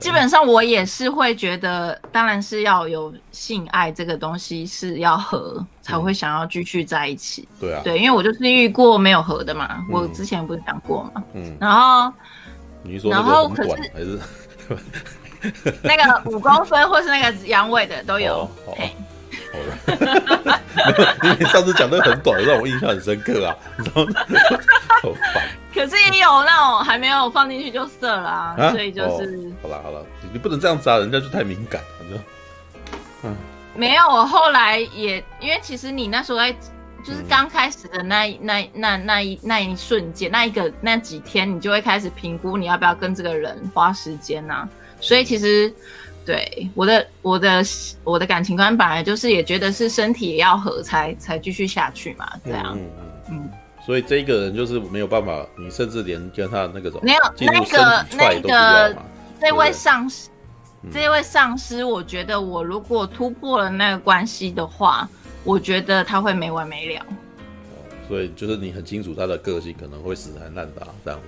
基本上我也是会觉得，当然是要有性爱这个东西是要合才会想要继续在一起。对啊，对，因为我就是遇过没有合的嘛，嗯、我之前不是讲过嘛。嗯。然后，你说然后可是还是 那个五公分或是那个阳痿的都有。哦好了，因为上次讲的很短，让我印象很深刻啊。然 后好烦。可是也有那种还没有放进去就射了啊，啊所以就是、哦、好了好了，你不能这样子啊，人家就太敏感，反正嗯，没有。我后来也因为其实你那时候在就是刚开始的那、嗯、那那那一那一瞬间，那一个那几天，你就会开始评估你要不要跟这个人花时间啊。所以其实。对我的我的我的感情观本来就是也觉得是身体也要合才才继续下去嘛，这样。嗯嗯。所以这一个人就是没有办法，你甚至连跟他那个什么没有那个那个这位上司，嗯、这位上司，我觉得我如果突破了那个关系的话，我觉得他会没完没了。所以就是你很清楚他的个性可能会死缠烂打这样。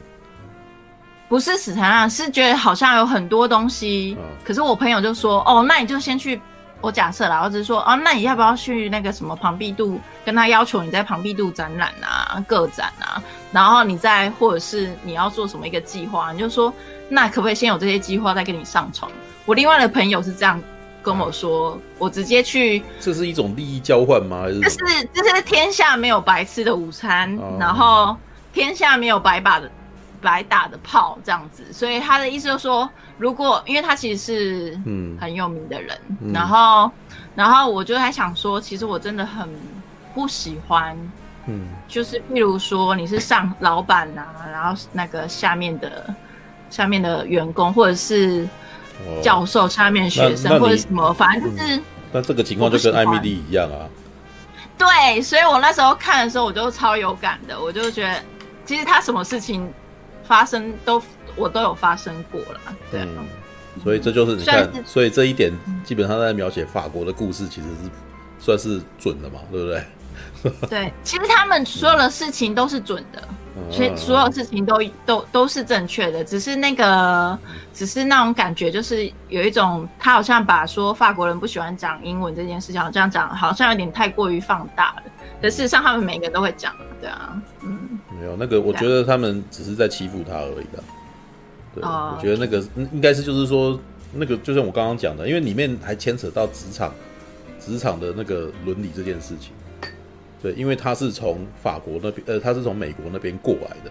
不是死缠烂，是觉得好像有很多东西。嗯、可是我朋友就说：“哦，那你就先去。”我假设啦，我只是说：“哦，那你要不要去那个什么庞毕度，跟他要求你在庞毕度展览啊、个展啊，然后你再或者是你要做什么一个计划，你就说那可不可以先有这些计划再跟你上床？”我另外的朋友是这样跟我说：“嗯、我直接去。”这是一种利益交换吗？还是？就是就是天下没有白吃的午餐，嗯、然后天下没有白把的。白打的炮这样子，所以他的意思就是说，如果因为他其实是嗯。很有名的人，嗯、然后然后我就还想说，其实我真的很不喜欢，嗯，就是譬如说你是上老板呐、啊，然后那个下面的下面的员工，或者是教授下面学生或者什么，反正就是，但这个情况就跟艾米丽一样啊。对，所以我那时候看的时候，我就超有感的，我就觉得其实他什么事情。发生都我都有发生过了，对、啊嗯，所以这就是你看，所以这一点基本上在描写法国的故事，其实是算是准的嘛，对不对？对，其实他们所有的事情都是准的，所以所有事情都都都是正确的，只是那个只是那种感觉，就是有一种他好像把说法国人不喜欢讲英文这件事情，好像讲好像有点太过于放大了，可事实上他们每个人都会讲，对啊，嗯。没有那个，我觉得他们只是在欺负他而已的。对，我觉得那个应该是就是说，那个就像我刚刚讲的，因为里面还牵扯到职场，职场的那个伦理这件事情。对，因为他是从法国那边，呃，他是从美国那边过来的。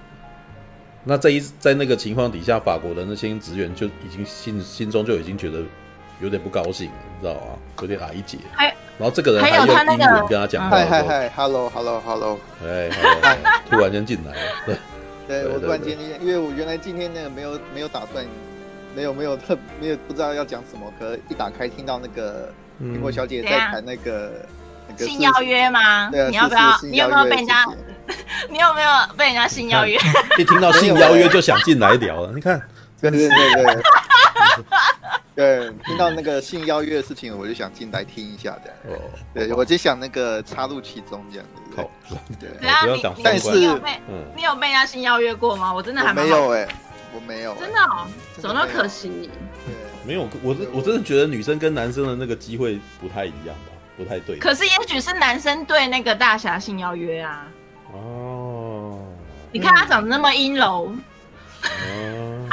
那在一在那个情况底下，法国的那些职员就已经心心中就已经觉得有点不高兴了，你知道吗？有点矮解。然后这个人还用英文跟他讲话，嗨嗨嗨，hello hello hello，哎，突然间进来了，对，对我突然间，因为我原来今天那个没有没有打算，没有没有特没有不知道要讲什么，可一打开听到那个苹果小姐在谈那个那个性邀约吗？对啊，你要不要？你有没有被人家？你有没有被人家性邀约？一听到性邀约就想进来聊了。你看，对对对对。对，听到那个性邀约的事情，我就想进来听一下的。哦，对，我就想那个插入其中这样子。好，对。不要讲，但是你有被人家性邀约过吗？我真的还没有哎，我没有。真的哦，怎么那么可惜？对，没有，我我真的觉得女生跟男生的那个机会不太一样吧，不太对。可是也许是男生对那个大侠性邀约啊。哦。你看他长得那么阴柔。哦。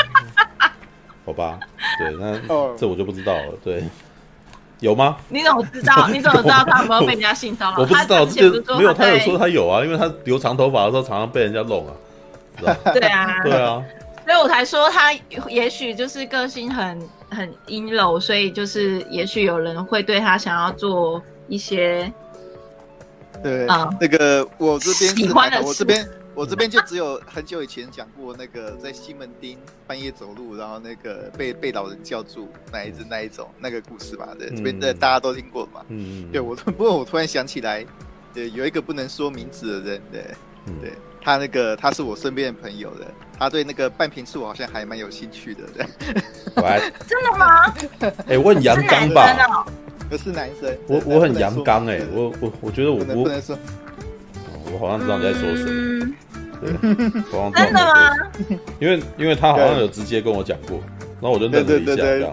好吧，对，那 这我就不知道了。对，有吗？你怎么知道？你怎么知道他有没有被人家性骚扰？我不知道，这没有。他有说他有啊，因为他留长头发的时候常常被人家弄啊。对啊，对啊，所以我才说他也许就是个性很很阴柔，所以就是也许有人会对他想要做一些，对啊，那个我这边喜欢的，我这边。我这边就只有很久以前讲过那个在西门町半夜走路，然后那个被被老人叫住那一只那一种那个故事吧？对，这边的大家都听过嘛？嗯对我，不过我突然想起来，对，有一个不能说名字的人，对，对他那个他是我身边的朋友的，他对那个半瓶醋好像还蛮有兴趣的。对，真的吗？哎，我很阳刚吧？不是男生，我我很阳刚哎，我我我觉得我我不能说。我好像知道你在说什么，对，真的吗？因为因为他好像有直接跟我讲过，然后我就愣了一下，这样。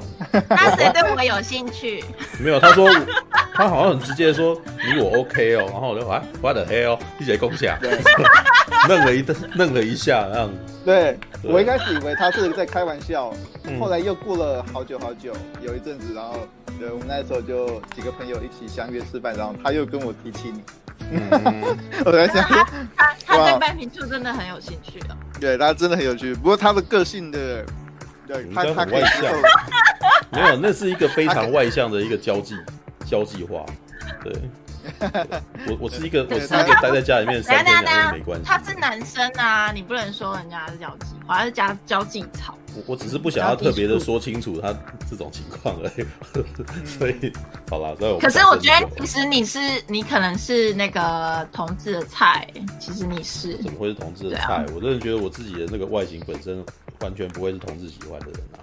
那谁对我有兴趣？没有，他说他好像很直接说你我 OK 哦，然后我就啊，what the hell，一起来共享，愣了一顿，愣了一下，这样。对，我一开始以为他是在开玩笑，后来又过了好久好久，有一阵子，然后对，我们那时候就几个朋友一起相约吃饭，然后他又跟我提起你。嗯，我在想，他他他对半瓶醋真的很有兴趣的。对，他真的很有趣。不过他的个性的，对，他他外向，没有，那是一个非常外向的一个交际交际化。对，我我是一个我是一个待在家里面三天两夜没关系。他是男生啊，你不能说人家是交际，而是加交际草。我我只是不想要特别的说清楚他这种情况而已，所以好啦，所以我可是我觉得其实你是你可能是那个同志的菜，其实你是怎么会是同志的菜？啊、我真的觉得我自己的那个外形本身完全不会是同志喜欢的人啊。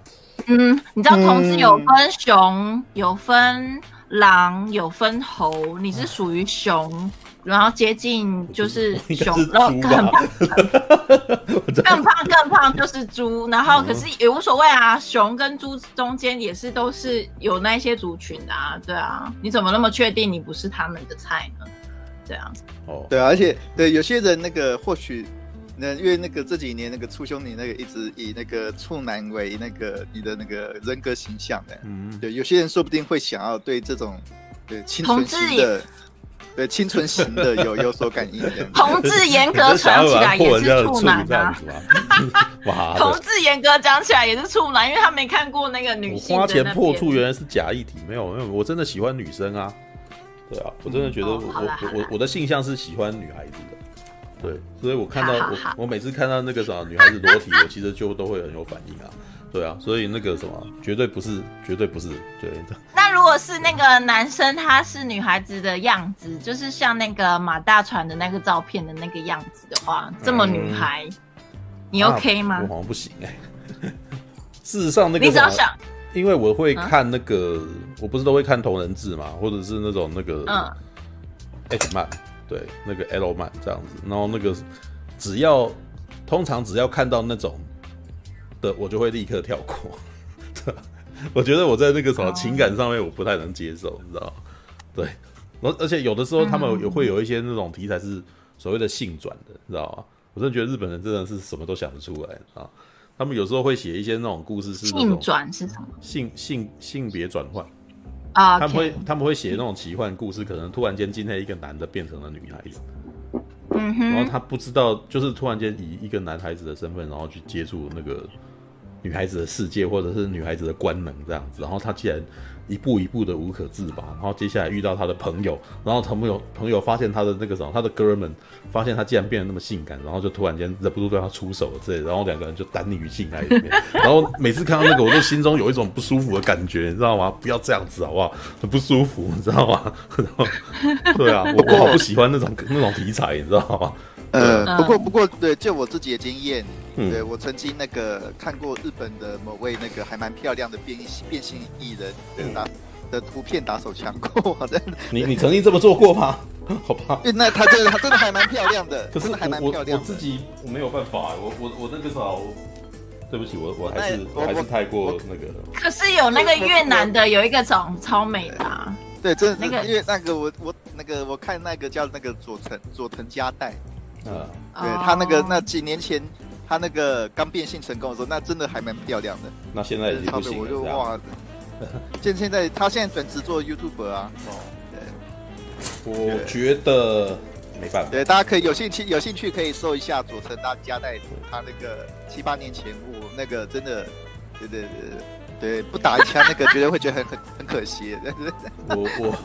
嗯，你知道同志有分熊，嗯、有分狼，有分猴，你是属于熊。然后接近就是熊，然后更胖，更胖更胖就是猪。然后可是也无所谓啊，熊跟猪中间也是都是有那些族群的啊，对啊。你怎么那么确定你不是他们的菜呢？这样子哦，对啊，而且对有些人那个或许那因为那个这几年那个初兄你那个一直以那个处男为那个你的那个人格形象的，嗯，对，有些人说不定会想要对这种对青春期的。对清纯型的有有所感应，同志严格讲起来也是处男啊！同志严格讲起来也是处男，因为他没看过那个女性。花钱破处原来是假议题，没有没有，我真的喜欢女生啊！对啊，我真的觉得我我我我的性向是喜欢女孩子的，对，所以我看到我我每次看到那个啥女孩子裸体，我其实就都会很有反应啊。对啊，所以那个什么，绝对不是，绝对不是，对。那如果是那个男生，他是女孩子的样子，就是像那个马大传的那个照片的那个样子的话，这么女孩，嗯、你 OK 吗？我好像不行哎。事实上，那个你只要想，因为我会看那个，嗯、我不是都会看同人志嘛，或者是那种那个嗯，X 漫，对，那个 L 漫这样子，然后那个只要通常只要看到那种。的我就会立刻跳过，我觉得我在那个什么情感上面我不太能接受，你知道？对，而而且有的时候他们也会有一些那种题材是所谓的性转的，你知道吗？我真的觉得日本人真的是什么都想得出来啊！他们有时候会写一些那种故事是性转是什么？性性性别转换啊？他们会他们会写那种奇幻故事，可能突然间今天一个男的变成了女孩子。嗯、然后他不知道，就是突然间以一个男孩子的身份，然后去接触那个女孩子的世界，或者是女孩子的官能这样子。然后他既然一步一步的无可自拔，然后接下来遇到他的朋友，然后朋友朋友发现他的那个什么，他的哥们发现他竟然变得那么性感，然后就突然间忍不住对他出手了之类，然后两个人就耽溺于性爱里面。然后每次看到那个，我都心中有一种不舒服的感觉，你知道吗？不要这样子好不好？很不舒服，你知道吗？然后对啊，我我好不喜欢那种那种题材，你知道吗？呃，不过不过，对，就我自己的经验，嗯、对我曾经那个看过日本的某位那个还蛮漂亮的变变性艺人的打、嗯、的图片打手枪过，真的。你你曾经这么做过吗？好吧，那他真的他真的还蛮漂亮的，可是还蛮漂亮我。我自己我没有办法，我我我那个时候，对不起，我我还是我还是太过那个。可是有那个越南的有一个长超美的、啊，对，真的那个因为那个我我那个我看那个叫那个佐藤佐藤佳代。嗯，对他那个那几年前，他那个刚变性成功的时候，那真的还蛮漂亮的。那现在已经不行了。我就哇，现现在他现在转职做 YouTuber 啊。哦，对。我觉得没办法。对，大家可以有兴趣有兴趣可以搜一下佐藤大家代他那个七八年前我那个真的，对对对对，不打一枪那个绝对会觉得很很很可惜。我我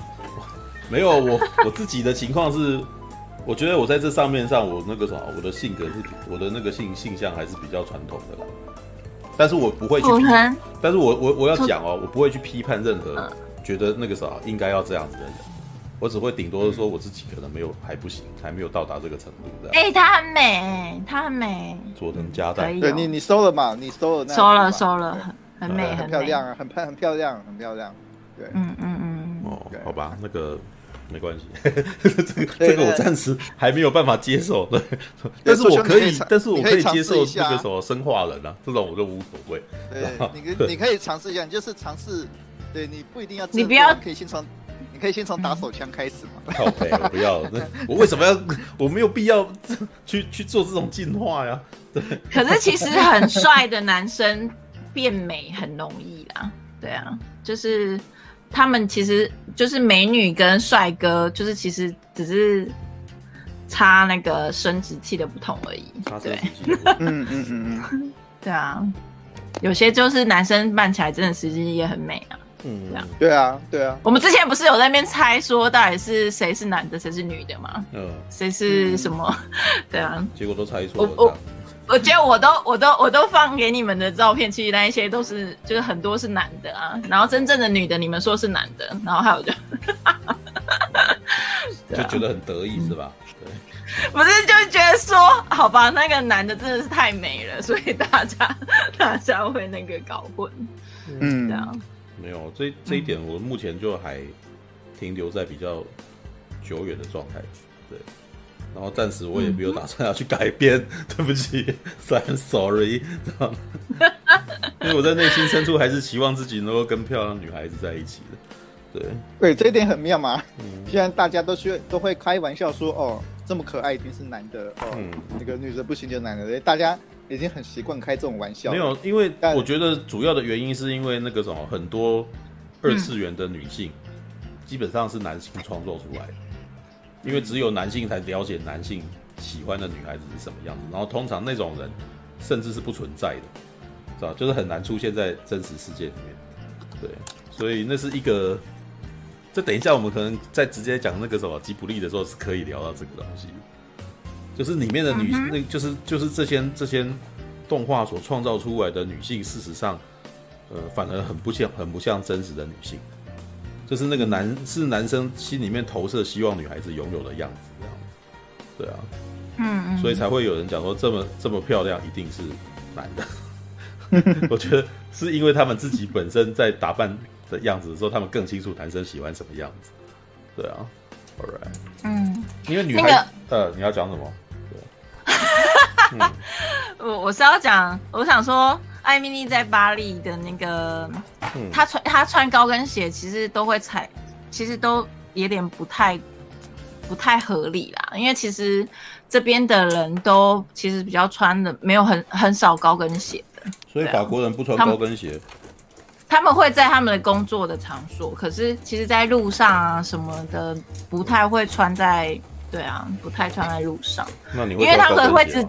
没有我我自己的情况是。我觉得我在这上面上，我那个什么，我的性格是，我的那个性性向还是比较传统的啦。但是我不会去批，但是我我我要讲哦，我不会去批判任何觉得那个啥应该要这样子的人，我只会顶多是说我自己可能没有还不行，还没有到达这个程度这样。哎，她很美，她很美。佐藤佳代，对你你收了嘛？你收了那？收了收了，很很美，很漂亮啊，很漂很漂亮，很漂亮。对，嗯嗯嗯。哦，好吧，那个。没关系，这个这个我暂时还没有办法接受，对，但是我可以，但是我可以接受那个什么生化人啊，这种我就无所谓。对，你可你可以尝试一下，你就是尝试，对你不一定要，你不要可以先从，你可以先从打手枪开始嘛。OK，我不要，我为什么要？我没有必要 去去做这种进化呀。对，可是其实很帅的男生变美很容易啦，对啊，就是。他们其实就是美女跟帅哥，就是其实只是差那个生殖器的不同而已。对，嗯嗯嗯嗯，对啊，有些就是男生扮起来真的实际也很美啊。嗯，这样。对啊，对啊。我们之前不是有在那边猜说到底是谁是男的，谁是女的吗？嗯。谁是什么？对啊。结果都猜错了。我觉得我都我都我都放给你们的照片，其实那一些都是就是很多是男的啊，然后真正的女的你们说是男的，然后还有就 就觉得很得意是吧？对，不是就觉得说好吧，那个男的真的是太美了，所以大家 大家会那个搞混，嗯，这样没有这这一点，我目前就还停留在比较久远的状态，对。然后暂时我也没有打算要去改变，嗯、对不起，I'm sorry，因为我在内心深处还是希望自己能够跟漂亮女孩子在一起的。对，对，这一点很妙嘛。嗯，现在大家都去都会开玩笑说，哦，这么可爱一定是男的，哦，嗯、那个女的不行就男的，大家已经很习惯开这种玩笑。没有，因为我觉得主要的原因是因为那个什么，很多二次元的女性、嗯、基本上是男性创作出来的。因为只有男性才了解男性喜欢的女孩子是什么样子，然后通常那种人甚至是不存在的，是吧？就是很难出现在真实世界里面。对，所以那是一个。这等一下我们可能在直接讲那个什么吉卜力的时候是可以聊到这个东西，就是里面的女，那就是就是这些这些动画所创造出来的女性，事实上，呃，反而很不像很不像真实的女性。就是那个男是男生心里面投射希望女孩子拥有的样子，这样，对啊，嗯，嗯，所以才会有人讲说这么这么漂亮一定是男的。我觉得是因为他们自己本身在打扮的样子的时候，他们更清楚男生喜欢什么样子。对啊，All right，嗯，因为女孩，那个、呃，你要讲什么？对，我、嗯、我是要讲，我想说。艾米丽在巴黎的那个，嗯、她穿她穿高跟鞋，其实都会踩，其实都有点不太不太合理啦。因为其实这边的人都其实比较穿的没有很很少高跟鞋的。所以法国人不穿高跟鞋他。他们会在他们的工作的场所，可是其实在路上啊什么的不太会穿在，对啊，不太穿在路上。那你会因为他们会只。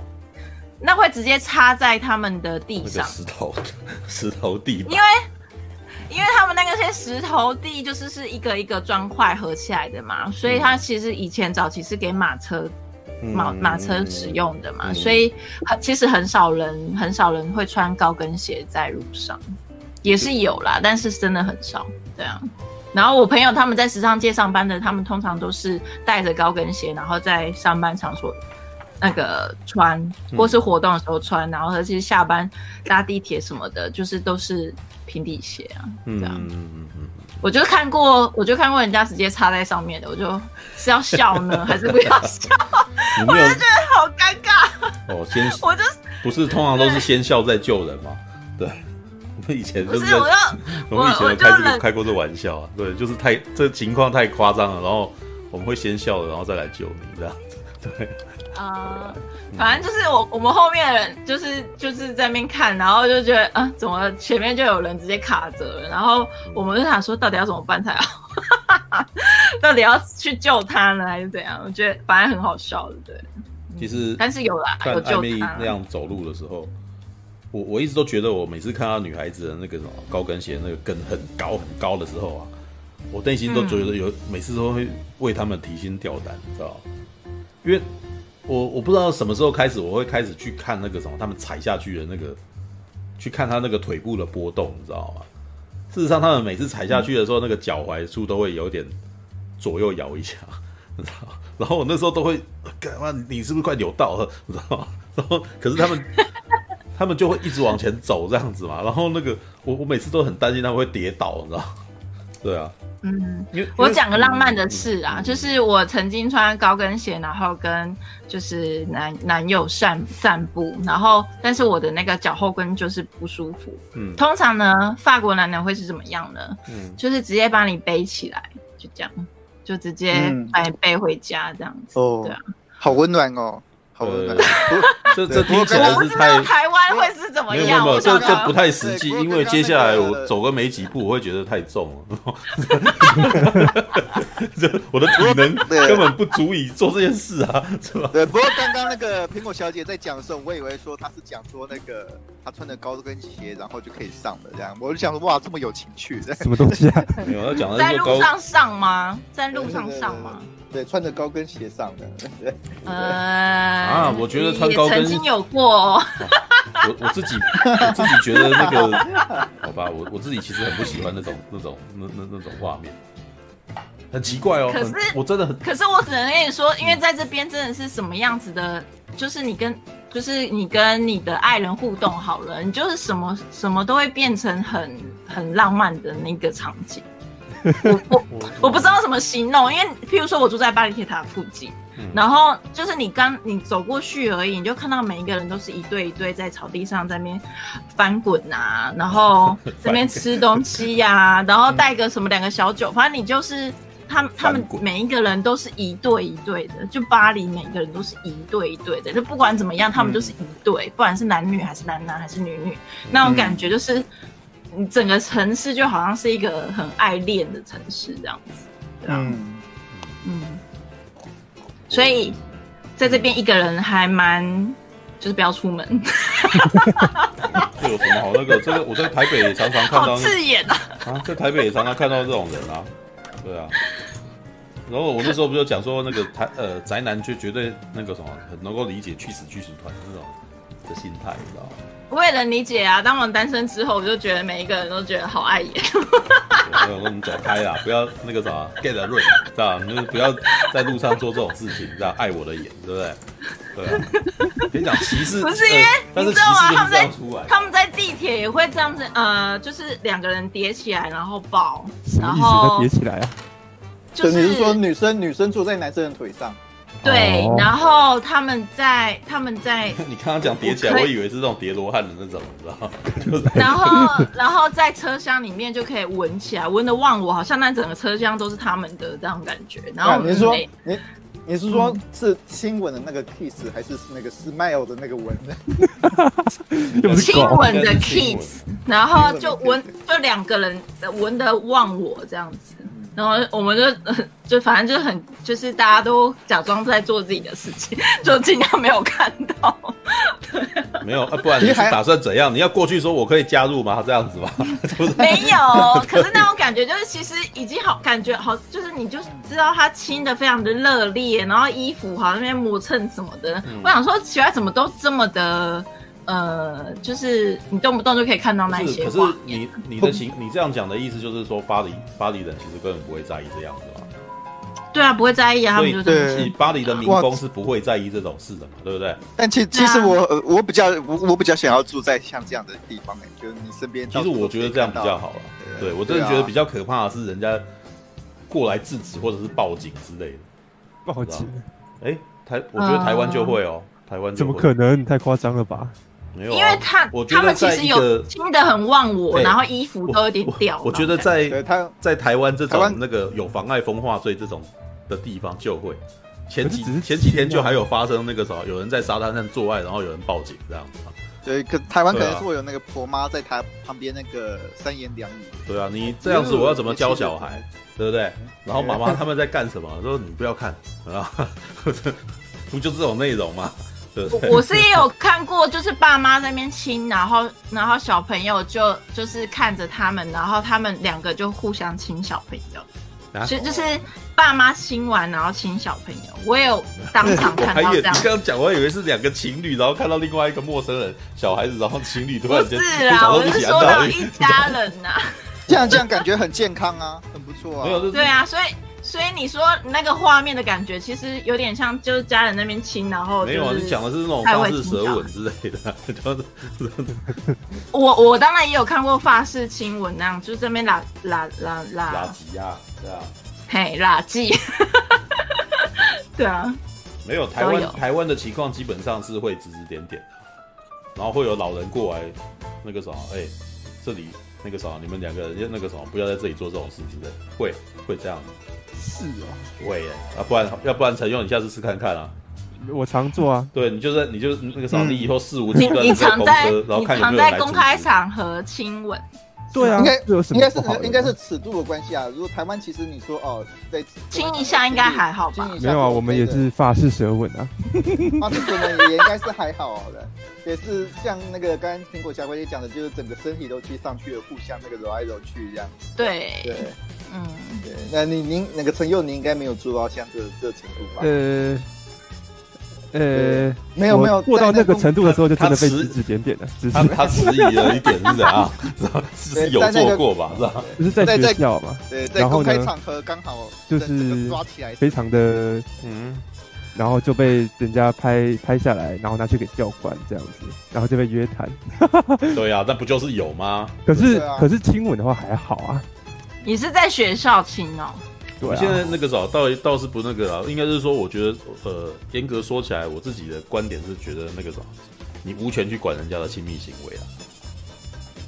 那会直接插在他们的地上，石头石头地，因为因为他们那个些石头地就是是一个一个砖块合起来的嘛，所以它其实以前早期是给马车马马车使用的嘛，所以很其实很少人很少人会穿高跟鞋在路上，也是有啦，但是真的很少，对啊。然后我朋友他们在时尚界上班的，他们通常都是带着高跟鞋，然后在上班场所那个穿，或是活动的时候穿，然后其实下班搭地铁什么的，就是都是平底鞋啊，这样。嗯嗯嗯嗯。我就看过，我就看过人家直接插在上面的，我就是要笑呢，还是不要笑？我就觉得好尴尬。哦，先，我就不是通常都是先笑再救人吗？对。我以前就是，是我，我们以前有开这个开过这玩笑啊，对，就是太这情况太夸张了，然后我们会先笑了，然后再来救你这样子，对。啊、呃，反正就是我我们后面的人就是就是在那边看，然后就觉得啊，怎么前面就有人直接卡着了，然后我们就想说，到底要怎么办才好？到底要去救他呢，还是怎样？我觉得反正很好笑的，对。其实，但是有啦，有救他。那样走路的时候。我我一直都觉得，我每次看到女孩子的那个什么高跟鞋，那个跟很高很高的时候啊，我内心都觉得有，每次都会为他们提心吊胆，你知道吗？因为我我不知道什么时候开始，我会开始去看那个什么，他们踩下去的那个，去看他那个腿部的波动，你知道吗？事实上，他们每次踩下去的时候，那个脚踝处都会有点左右摇一下，你知道吗？然后我那时候都会，干嘛？你是不是快扭到了？你知道吗？然后可是他们。他们就会一直往前走这样子嘛，然后那个我我每次都很担心他们会跌倒，你知道？对啊，嗯，我讲个浪漫的事啊，嗯、就是我曾经穿高跟鞋，然后跟就是男男友散散步，然后但是我的那个脚后跟就是不舒服。嗯，通常呢，法国男人会是怎么样呢？嗯，就是直接把你背起来，就这样，就直接把你背回家这样子。哦、嗯，对啊，好温暖哦。呃，这这听起来是太台湾会是怎么样？没有没有，这这不太实际，因为接下来我走个没几步，我会觉得太重了。这我的体能根本不足以做这件事啊，是吧？对。不过刚刚那个苹果小姐在讲的时候，我以为说她是讲说那个她穿的高跟鞋，然后就可以上的这样。我就想说哇，这么有情趣，什么东西啊？没有，她讲的在路上上吗？在路上上吗？对，穿着高跟鞋上的，对，呃，啊，我觉得穿高跟鞋曾经有过，哦啊，我我自己我自己觉得那个，好吧，我我自己其实很不喜欢那种那种那那那种画面，很奇怪哦。可是我真的很，可是我只能跟你说，因为在这边真的是什么样子的，就是你跟就是你跟你的爱人互动好了，你就是什么什么都会变成很很浪漫的那个场景。我我我不知道怎么形容，因为譬如说我住在巴黎铁塔附近，嗯、然后就是你刚你走过去而已，你就看到每一个人都是一对一对在草地上在那边翻滚啊，然后 在那边吃东西呀、啊，然后带个什么两个小酒，反正你就是他们他们每一个人都是一对一对的，就巴黎每个人都是一对一对的，就不管怎么样，他们都是一对，不管是男女还是男男还是女女，那种感觉就是。你整个城市就好像是一个很爱恋的城市这样子，嗯。嗯，所以在这边一个人还蛮，就是不要出门。这有什么好那个？这个我在台北也常常看到，刺眼啊！啊，在台北也常常看到这种人啊，对啊。然后我那时候不就讲说那个台呃宅男就绝对那个什么很能够理解去死去死团这种的心态，你知道吗？我也能理解啊！当我单身之后，我就觉得每一个人都觉得好碍眼。我说你走开啦，不要那个啥，get a room，知道吧？你就不要在路上做这种事情，知道？碍我的眼，对不对？对啊。别讲歧视，不是因为你知道吗？他们在他们在地铁也会这样子，呃，就是两个人叠起来，然后抱，然后叠起来啊。就是你是说女生女生坐在男生的腿上？对，然后他们在他们在，你刚刚讲叠起来，我以为是这种叠罗汉的那种，你知道吗？然后然后在车厢里面就可以闻起来，闻的忘我，好像那整个车厢都是他们的这种感觉。然后你说你你是说是亲吻的那个 kiss，还是那个 smile 的那个吻呢？亲吻的 kiss，然后就闻就两个人闻的忘我这样子。然后我们就 就反正就很就是大家都假装在做自己的事情，就尽量没有看到。对啊、没有啊，不然你是打算怎样？你要过去说我可以加入吗？这样子吗？没有，可是那种感觉就是其实已经好感觉好，就是你就知道他亲的非常的热烈，然后衣服好像那边磨蹭什么的。嗯、我想说奇怪，怎么都这么的。呃，就是你动不动就可以看到那些。可是你你的行，你这样讲的意思就是说，巴黎巴黎人其实根本不会在意这样子吧？对啊，不会在意啊。所以对，巴黎的民工是不会在意这种事的嘛，对不对？但其其实我我比较我我比较想要住在像这样的地方，就是你身边。其实我觉得这样比较好了。对，我真的觉得比较可怕的是人家过来制止或者是报警之类的。报警？哎，台我觉得台湾就会哦，台湾怎么可能？太夸张了吧？没有、啊，因为他他们其实有亲的很忘我，然后衣服都有点掉。我觉得在他在台湾这种那个有妨碍风化罪这种的地方就会，前几前几天就还有发生那个什么，有人在沙滩上做爱，然后有人报警这样子嘛。对，可台湾可能是会有那个婆妈在台旁边那个三言两语。对啊，你这样子我要怎么教小孩，对不对？然后妈妈他们在干什么？说你不要看啊，不就这种内容吗？我是也有看过，就是爸妈在那边亲，然后然后小朋友就就是看着他们，然后他们两个就互相亲小朋友，其实就是爸妈亲完然后亲小朋友，我也有当场 看到这样。你刚刚讲，我还以为是两个情侣，然后看到另外一个陌生人小孩子，然后情侣突然间不是啊，我是说到一家人呐、啊，这样这样感觉很健康啊，很不错啊。没有，对啊，所以。所以你说那个画面的感觉，其实有点像就是家人那边亲，然后没有啊，你讲的是那种法式舌吻之类的，我我当然也有看过法式亲吻那样，就是这边拉拉拉拉。拉圾呀，对啊，嘿拉圾，对啊，没有台湾台湾的情况基本上是会指指点点的，然后会有老人过来那个什么，哎、欸，这里那个什么，你们两个人那个什么，不要在这里做这种事情的，会会这样。是哦，喂啊，不然要不然陈勇，你下次试看看啊。我常做啊，对你就是你就是那个扫地以后四五几个人在公车，然后看有没有在公开场合亲吻。对啊，应该应该是应该是尺度的关系啊。如果台湾其实你说哦，在亲一下应该还好吧？没有啊，我们也是法式舌吻啊。法式舌吻也应该是还好的，也是像那个刚刚苹果小姐姐讲的，就是整个身体都去上去了，互相那个揉来揉去这样。对对。嗯，对，那你您那个陈佑，你应该没有做到像这这程度吧？呃，呃，没有没有做到那个程度的时候，就真的被指指点点了。他他迟疑了一点，是这样，是有做过吧？是吧？就是在学校嘛，对，在公开场合刚好就是抓起来，非常的嗯，然后就被人家拍拍下来，然后拿去给教官这样子，然后就被约谈。对啊，那不就是有吗？可是可是亲吻的话还好啊。你是在学校亲哦？对、啊，现在那个啥倒倒是不那个了，应该是说，我觉得呃，严格说起来，我自己的观点是觉得那个啥，你无权去管人家的亲密行为啊，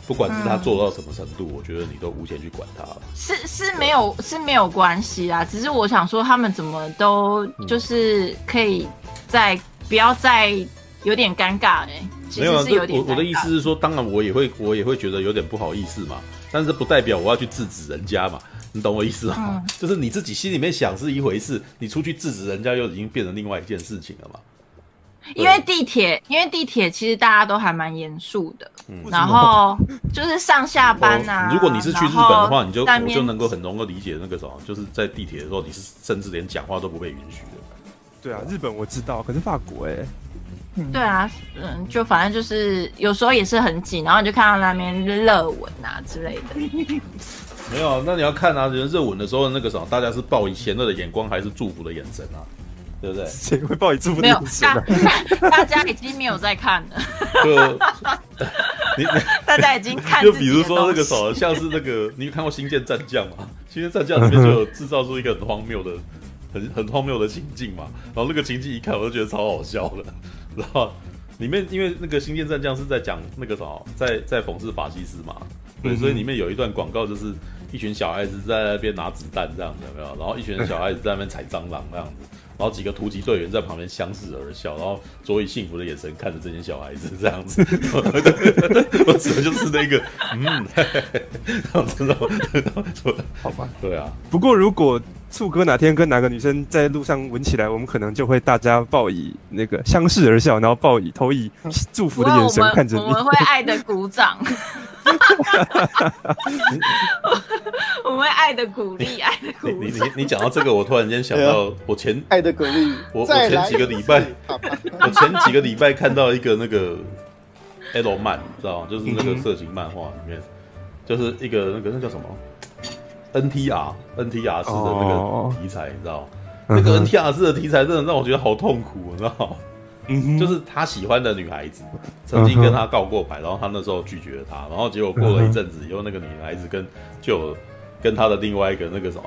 不管是他做到什么程度，嗯、我觉得你都无权去管他。是是没有是没有关系啊，只是我想说，他们怎么都就是可以再不要再有点尴尬哎、欸，其实是有点尴尬。没有啊，我我的意思是说，当然我也会我也会觉得有点不好意思嘛。但是不代表我要去制止人家嘛，你懂我意思吗？嗯、就是你自己心里面想是一回事，你出去制止人家又已经变成另外一件事情了嘛。因为地铁，因为地铁其实大家都还蛮严肃的，嗯、然后就是上下班啊。如果你是去日本的话，你就我就能够很能够理解那个什么，就是在地铁的时候，你是甚至连讲话都不被允许的。对啊，日本我知道，可是法国哎、欸。对啊，嗯，就反正就是有时候也是很紧，然后你就看到那边热吻啊之类的。没有，那你要看啊，人热吻的时候，那个什么，大家是报以嫌恶的眼光还是祝福的眼神啊？对不对？谁会报以祝福的眼神、啊？大，大家已经没有在看了。就 你大家已经看。就比如说那个什么，像是那个，你有看过《星舰战将》吗？《星舰战将》里面就有制造出一个很荒谬的、很很荒谬的情境嘛。然后那个情境一看，我就觉得超好笑的。然后里面因为那个《星舰战将》是在讲那个什么，在在讽刺法西斯嘛，对，所以里面有一段广告就是一群小孩子在那边拿子弹这样子有没有？然后一群小孩子在那边踩蟑螂这样子。然后几个突击队员在旁边相视而笑，然后所以幸福的眼神看着这些小孩子这样子，我指的就是那个，嗯，知道，好吧，对啊。不过如果醋哥哪天跟哪个女生在路上吻起来，我们可能就会大家报以那个相视而笑，然后报以投以祝福的眼神看着你，我们会爱的鼓掌。我们会爱的鼓励，爱的鼓励。你你你讲到这个，我突然间想到，我前爱的鼓励，我我前几个礼拜，我前几个礼拜看到一个那个 L 漫，知道吗？就是那个色情漫画里面，就是一个那个那叫什么 NTR NTR 式的那个题材，你知道吗？那个 NTR 式的题材真的让我觉得好痛苦，你知道吗？嗯，就是他喜欢的女孩子，曾经跟他告过白，然后他那时候拒绝了他，然后结果过了一阵子以后，那个女孩子跟就跟他的另外一个那个什么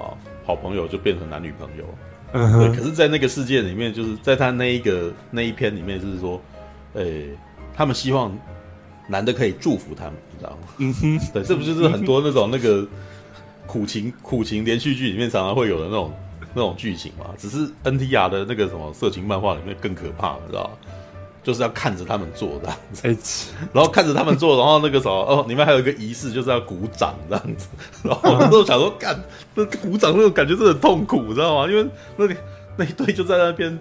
好朋友就变成男女朋友。嗯哼，可是，在那个世界里面，就是在他那一个那一篇里面，就是说，诶、欸，他们希望男的可以祝福他们，你知道吗？嗯哼，对，这不就是很多那种那个苦情苦情连续剧里面常常会有的那种。那种剧情嘛，只是 NTR 的那个什么色情漫画里面更可怕，你知道吗？就是要看着他们做这样子，然后看着他们做，然后那个什么哦，里面还有一个仪式，就是要鼓掌这样子。然后我都想说，干那鼓掌那种感觉真的很痛苦，你知道吗？因为那里那一堆就在那边。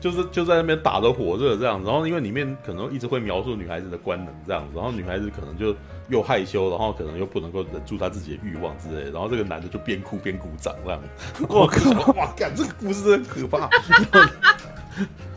就是就在那边打得火热这样，然后因为里面可能一直会描述女孩子的官能这样子，然后女孩子可能就又害羞，然后可能又不能够忍住他自己的欲望之类，然后这个男的就边哭边鼓掌这样。我靠！哇，干这个故事真可怕。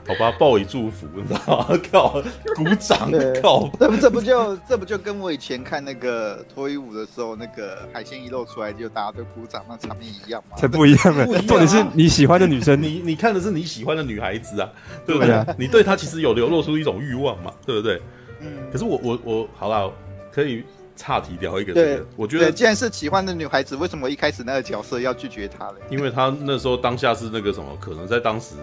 好吧，报以祝福，你知道吗？靠，鼓掌，靠！这不这不就这不就跟我以前看那个脱衣舞的时候，那个海鲜一露出来就大家都鼓掌，那场面一样吗？才不一样呢！重点是你喜欢的女生，你你看的是你喜欢的女孩子啊，对不对？你对她其实有流露出一种欲望嘛，对不对？嗯。可是我我我，好了，可以岔题聊一个。对，我觉得既然是奇幻的女孩子，为什么一开始那个角色要拒绝她嘞？因为她那时候当下是那个什么，可能在当时。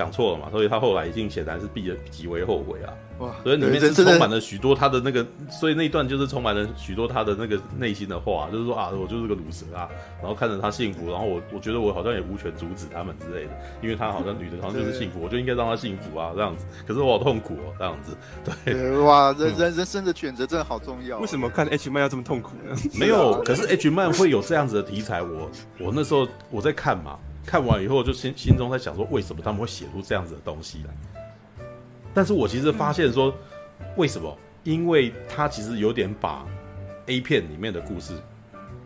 想错了嘛，所以他后来已经显然是避了极为后悔啊！哇，所以里面是充满了许多他的那个，所以那一段就是充满了许多他的那个内心的话，就是说啊，我就是个鲁蛇啊，然后看着他幸福，然后我我觉得我好像也无权阻止他们之类的，因为他好像女的好像就是幸福，我就应该让他幸福啊，这样子。可是我好痛苦哦，这样子。对，对哇，人人人生的选择真的好重要。为什么看 H 漫要这么痛苦呢？没有，可是 H 漫会有这样子的题材，我我那时候我在看嘛。看完以后，就心心中在想说，为什么他们会写出这样子的东西来？但是我其实发现说，为什么？因为他其实有点把 A 片里面的故事，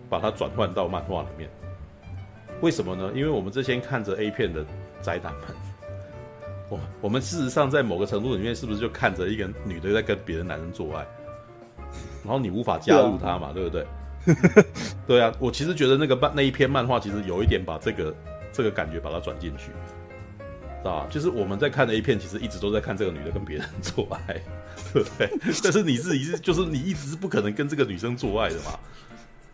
把它转换到漫画里面。为什么呢？因为我们之前看着 A 片的宅男们，我我们事实上在某个程度里面，是不是就看着一个女的在跟别的男人做爱，然后你无法加入他嘛，对不对？对啊，我其实觉得那个漫那一篇漫画，其实有一点把这个。这个感觉把它转进去，知道吧？就是我们在看的 A 片，其实一直都在看这个女的跟别人做爱，对不对？但是你自己是，就是你一直是不可能跟这个女生做爱的嘛。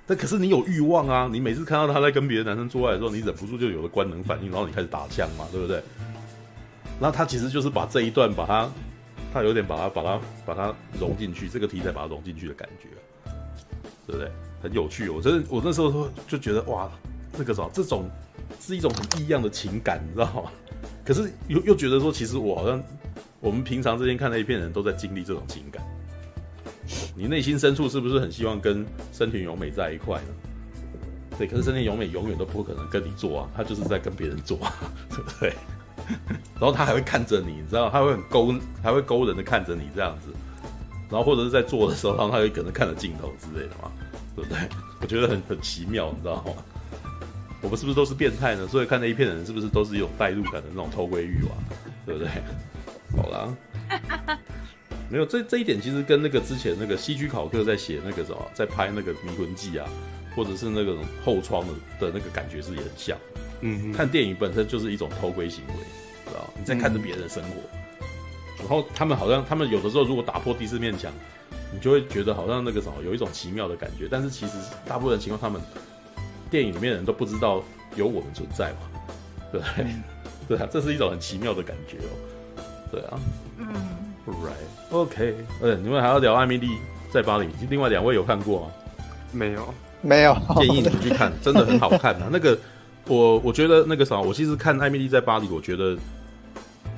但可是你有欲望啊！你每次看到她在跟别的男生做爱的时候，你忍不住就有了官能反应，然后你开始打枪嘛，对不对？那他其实就是把这一段把它，他有点把它把它把它融进去，这个题材把它融进去的感觉，对不对？很有趣。我真的，我那时候说就觉得哇，那个什么这种。是一种很异样的情感，你知道吗？可是又又觉得说，其实我好像我们平常之间看那一片人都在经历这种情感。你内心深处是不是很希望跟深田勇美在一块呢？对，可是深田勇美永远都不可能跟你做啊，他就是在跟别人做啊，对不对？然后他还会看着你，你知道，他会很勾，还会勾人的看着你这样子。然后或者是在做的时候，然后他会可能看着镜头之类的嘛，对不对？我觉得很很奇妙，你知道吗？我们是不是都是变态呢？所以看那一片的人是不是都是有代入感的那种偷窥欲望，对不对？好啦，没有这这一点其实跟那个之前那个西区考克在写那个什么，在拍那个《迷魂记》啊，或者是那个后窗的的那个感觉是也很像。嗯，看电影本身就是一种偷窥行为，知道你在看着别人的生活，嗯、然后他们好像他们有的时候如果打破第四面墙，你就会觉得好像那个什么有一种奇妙的感觉，但是其实大部分的情况他们。电影里面的人都不知道有我们存在嘛？对，对啊，这是一种很奇妙的感觉哦。对啊，嗯，Right，OK，呃，你们还要聊艾米丽在巴黎？另外两位有看过吗？没有，没有，建议你去看，真的很好看、啊。那个，我我觉得那个啥，我其实看《艾米丽在巴黎》，我觉得。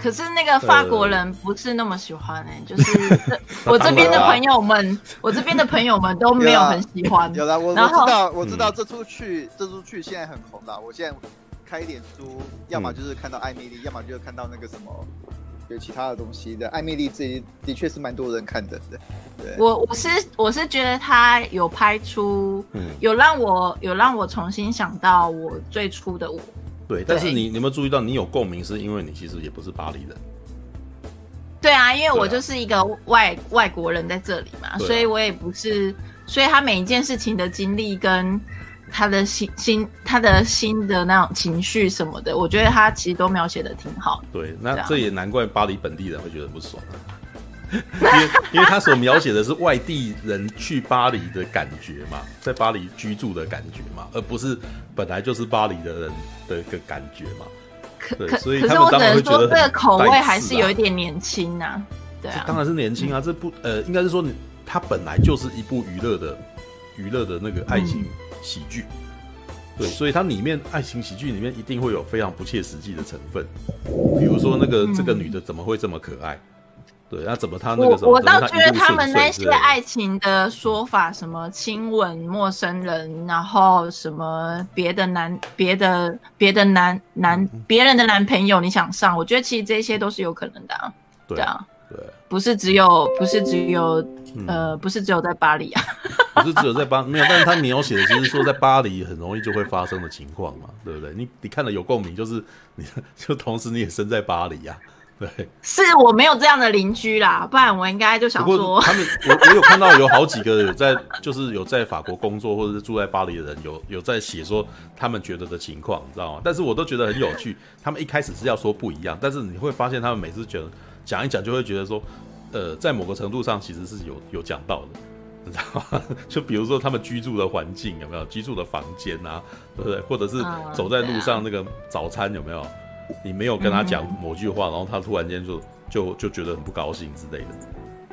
可是那个法国人不是那么喜欢哎、欸，就是 我这边的朋友们，我这边的朋友们都没有很喜欢。有啦，我我知道，我知道这出剧，这出去现在很红的。我现在开一点书，要么就是看到艾米丽，要么就是看到那个什么，有其他的东西的。艾蜜莉这的确是蛮多人看的。对，我我是我是觉得他有拍出，有让我有让我重新想到我最初的我。对，但是你你有没有注意到，你有共鸣，是因为你其实也不是巴黎人。对啊，因为我就是一个外外国人在这里嘛，所以我也不是，所以他每一件事情的经历跟他的心心他的心的那种情绪什么的，我觉得他其实都描写的挺好。对，那这也难怪巴黎本地人会觉得不爽。因为，因为他所描写的是外地人去巴黎的感觉嘛，在巴黎居住的感觉嘛，而不是本来就是巴黎的人的一个感觉嘛。可可，所以他们当然会觉得这个口味还是有一点年轻呐、啊。对啊，当然是年轻啊。这部呃，应该是说你，它本来就是一部娱乐的娱乐的那个爱情喜剧。对，所以它里面爱情喜剧里面一定会有非常不切实际的成分，比如说那个这个女的怎么会这么可爱？对，那怎么他那个时候？我我倒觉得他们那些爱情的说法，什么亲吻陌生人，然后什么别的男、别的、别的男男、别人的男朋友，你想上？我觉得其实这些都是有可能的啊。对啊，对，不是只有，不是只有，呃，不是只有在巴黎啊。不是只有在巴，没有，但是他描写的其实说在巴黎很容易就会发生的情况嘛，对不对？你你看了有共鸣，就是你 就同时你也身在巴黎呀。对，是我没有这样的邻居啦，不然我应该就想说，他们我我有看到有好几个有在，就是有在法国工作或者是住在巴黎的人，有有在写说他们觉得的情况，你知道吗？但是我都觉得很有趣。他们一开始是要说不一样，但是你会发现他们每次觉得讲一讲就会觉得说，呃，在某个程度上其实是有有讲到的，你知道吗？就比如说他们居住的环境有没有，居住的房间啊，对不对？或者是走在路上那个早餐有没有？你没有跟他讲某句话，嗯、然后他突然间就就就觉得很不高兴之类的。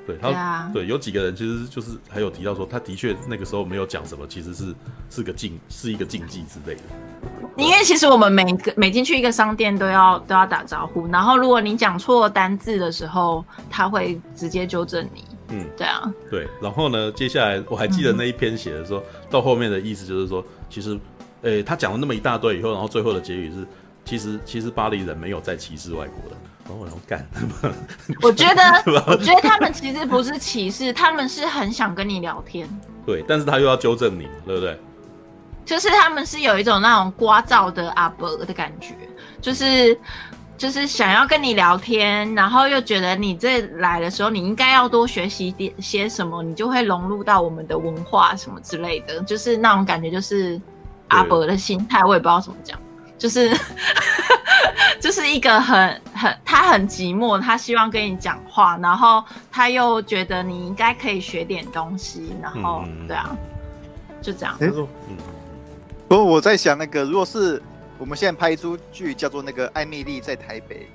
对他，对，啊、对，有几个人其实就是还有提到说，他的确那个时候没有讲什么，其实是是个禁，是一个禁忌之类的。因为其实我们每个每进去一个商店都要都要打招呼，然后如果你讲错单字的时候，他会直接纠正你。嗯，对啊，对。然后呢，接下来我还记得那一篇写的说、嗯、到后面的意思就是说，其实，诶，他讲了那么一大堆以后，然后最后的结语是。其实，其实巴黎人没有在歧视外国人。然后我要干，我觉得，我觉得他们其实不是歧视，他们是很想跟你聊天。对，但是他又要纠正你，对不对？就是他们是有一种那种聒噪的阿伯的感觉，就是就是想要跟你聊天，然后又觉得你这来的时候，你应该要多学习点些什么，你就会融入到我们的文化什么之类的，就是那种感觉，就是阿伯的心态，我也不知道怎么讲。就是，就是一个很很他很寂寞，他希望跟你讲话，然后他又觉得你应该可以学点东西，然后、嗯、对啊，就这样。嗯，不过我在想，那个如果是我们现在拍一出剧叫做那个《艾米丽在台北》，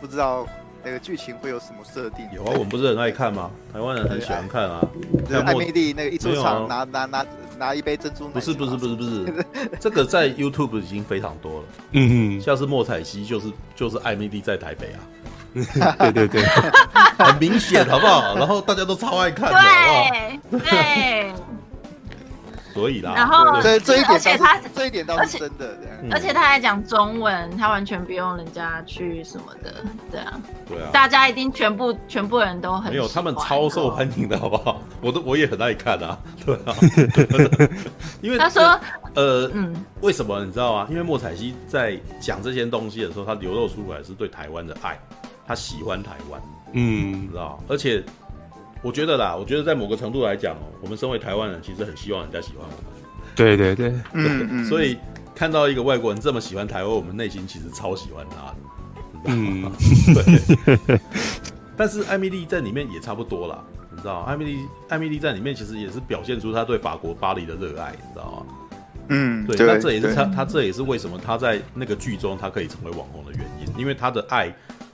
不知道。那个剧情会有什么设定？有啊，我们不是很爱看吗？台湾人很喜欢看啊。艾米丽那个一出场拿拿拿拿一杯珍珠奶。不是不是不是不是，这个在 YouTube 已经非常多了。嗯嗯，像是莫彩希就是就是艾米丽在台北啊。对 对对，很明显好不好？然后大家都超爱看的。对对。所以啦，然后这这一点，而且他这一点倒是真的，而且他还讲中文，他完全不用人家去什么的，对啊，对啊，大家一定全部全部人都很没有，他们超受欢迎的，好不好？我都我也很爱看啊，对啊，因为他说，呃，嗯，为什么你知道吗？因为莫彩希在讲这些东西的时候，他流露出来是对台湾的爱，他喜欢台湾，嗯，知道，而且。我觉得啦，我觉得在某个程度来讲哦，我们身为台湾人，其实很希望人家喜欢我们。对对对，嗯嗯。所以看到一个外国人这么喜欢台湾，我们内心其实超喜欢他的？嗯。对。但是艾米丽在里面也差不多啦，你知道，艾米丽艾米丽在里面其实也是表现出他对法国巴黎的热爱，你知道吗？嗯，对。那这也是他他这也是为什么他在那个剧中他可以成为网红的原因，因为他的爱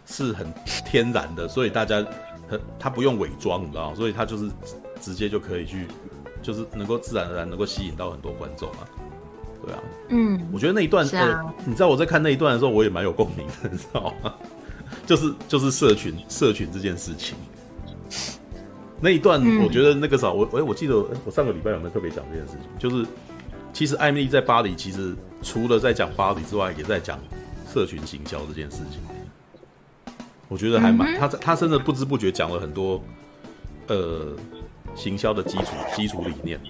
是很天然的，所以大家。他他不用伪装，你知道吗？所以他就是直接就可以去就是能够自然而然能够吸引到很多观众啊。对啊，嗯，我觉得那一段，啊、呃，你知道我在看那一段的时候，我也蛮有共鸣的，你知道吗？就是就是社群社群这件事情，那一段我觉得那个啥，我哎，我记得我上个礼拜有没有特别讲这件事情？就是其实艾米丽在巴黎，其实除了在讲巴黎之外，也在讲社群行销这件事情。我觉得还蛮他他真的不知不觉讲了很多呃行销的基础基础理念。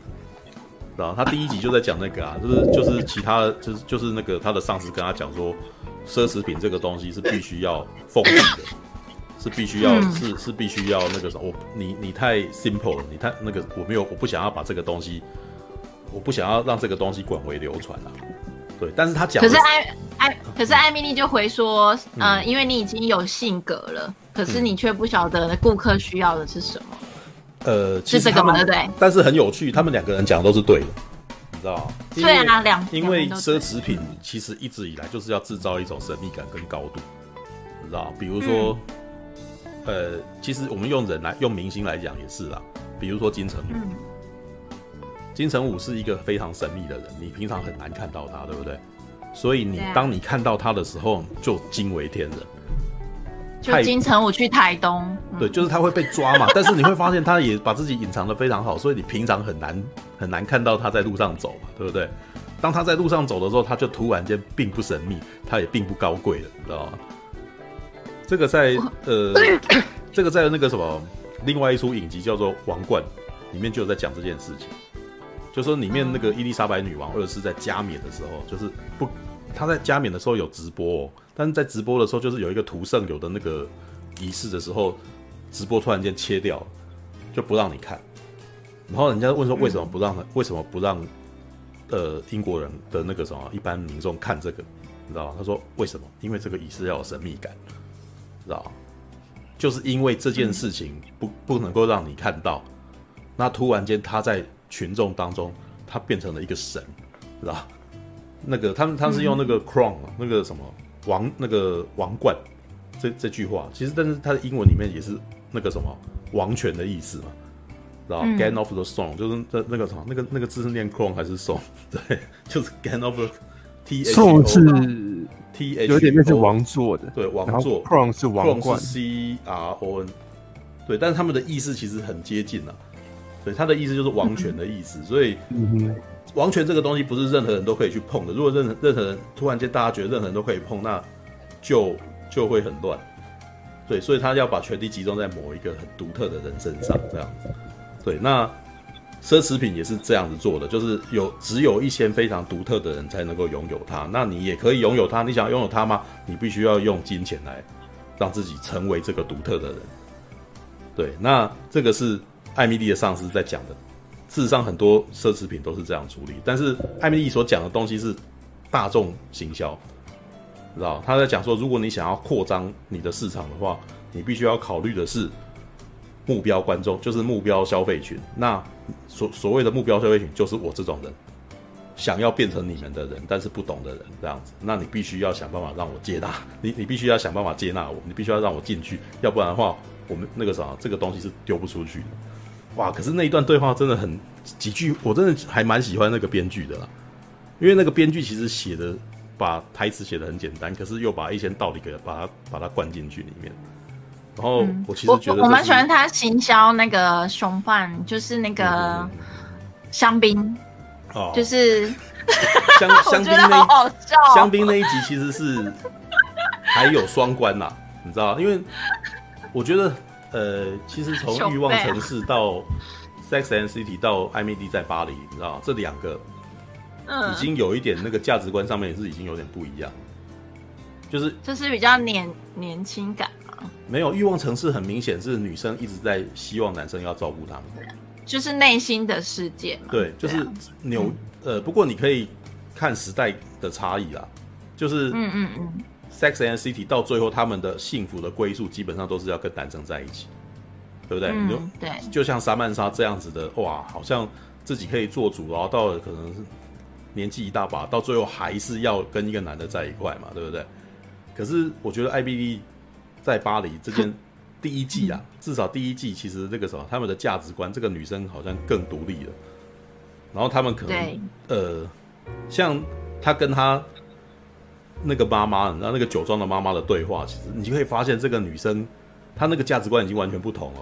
然后他第一集就在讲那个啊，就是就是其他的就是就是那个他的上司跟他讲说。奢侈品这个东西是必须要封闭的，是必须要、嗯、是是必须要那个什么，我你你太 simple 了，你太那个我没有我不想要把这个东西，我不想要让这个东西广为流传啊。对，但是他讲，可是艾艾，可是艾米丽就回说，嗯、呃，因为你已经有性格了，可是你却不晓得顾客需要的是什么。呃，是这个吗？对不对？但是很有趣，他们两个人讲的都是对的。你知道对啊，两因为奢侈品其实一直以来就是要制造一种神秘感跟高度，你知道？比如说，嗯、呃，其实我们用人来用明星来讲也是啦，比如说金城武，嗯、金城武是一个非常神秘的人，你平常很难看到他，对不对？所以你当你看到他的时候，就惊为天人。就金城武去台东，对，就是他会被抓嘛。但是你会发现，他也把自己隐藏的非常好，所以你平常很难很难看到他在路上走嘛，对不对？当他在路上走的时候，他就突然间并不神秘，他也并不高贵了，你知道吗？这个在呃，这个在那个什么另外一出影集叫做《王冠》里面就有在讲这件事情，就说里面那个伊丽莎白女王二世在加冕的时候，就是不。她在加冕的时候有直播哦，但是在直播的时候，就是有一个图圣有的那个仪式的时候，直播突然间切掉，就不让你看。然后人家问说为什么不让他？为什么不让呃英国人的那个什么一般民众看这个？你知道吗？他说为什么？因为这个仪式要有神秘感，知道吗？就是因为这件事情不不能够让你看到，那突然间他在群众当中，他变成了一个神，知道？那个他们他是用那个 crown、嗯、那个什么王那个王冠这这句话，其实但是它的英文里面也是那个什么王权的意思嘛，然后 gain of the throne 就是那那个什么那个那个字是念 crown 还是 song？对，就是 gain of the t h o 是 t h 有点类似王座的，对王座。crown 是王冠。是 c r o n，对，但是他们的意思其实很接近啊，对，他的意思就是王权的意思，嗯、所以。嗯王权这个东西不是任何人都可以去碰的。如果任何任何人突然间大家觉得任何人都可以碰，那就就会很乱。对，所以他要把权力集中在某一个很独特的人身上，这样子。对，那奢侈品也是这样子做的，就是有只有一些非常独特的人才能够拥有它。那你也可以拥有它，你想要拥有它吗？你必须要用金钱来让自己成为这个独特的人。对，那这个是艾米丽的上司在讲的。事实上，很多奢侈品都是这样处理。但是艾米丽所讲的东西是大众行销，知道？他在讲说，如果你想要扩张你的市场的话，你必须要考虑的是目标观众，就是目标消费群。那所所谓的目标消费群，就是我这种人，想要变成你们的人，但是不懂的人，这样子。那你必须要想办法让我接纳你，你必须要想办法接纳我，你必须要让我进去，要不然的话，我们那个啥，这个东西是丢不出去的。哇！可是那一段对话真的很几句，我真的还蛮喜欢那个编剧的啦，因为那个编剧其实写的把台词写的很简单，可是又把一些道理给把它把它灌进去里面。然后我其实觉得、嗯、我蛮喜欢他行销那个熊饭，就是那个香槟哦，就是香 香槟那香槟那一集其实是还有双关呐，你知道？因为我觉得。呃，其实从 《欲望城市》到《Sex and City》到《艾蜜莉在巴黎》，你知道这两个，已经有一点那个价值观上面也是已经有点不一样，就是就是比较年年轻感嘛。没有，《欲望城市》很明显是女生一直在希望男生要照顾他们，就是内心的世界嘛。对，就是扭呃，不过你可以看时代的差异啦，就是嗯嗯嗯。Sex and City 到最后，他们的幸福的归宿基本上都是要跟男生在一起，对不对？嗯、就对，就像莎曼莎这样子的，哇，好像自己可以做主，然后到了可能是年纪一大把，到最后还是要跟一个男的在一块嘛，对不对？可是我觉得 I B D 在巴黎这件 第一季啊，至少第一季其实这个什么，他们的价值观，这个女生好像更独立了，然后他们可能呃，像他跟他那个妈妈，然后那个酒庄的妈妈的对话，其实你就可以发现这个女生她那个价值观已经完全不同了。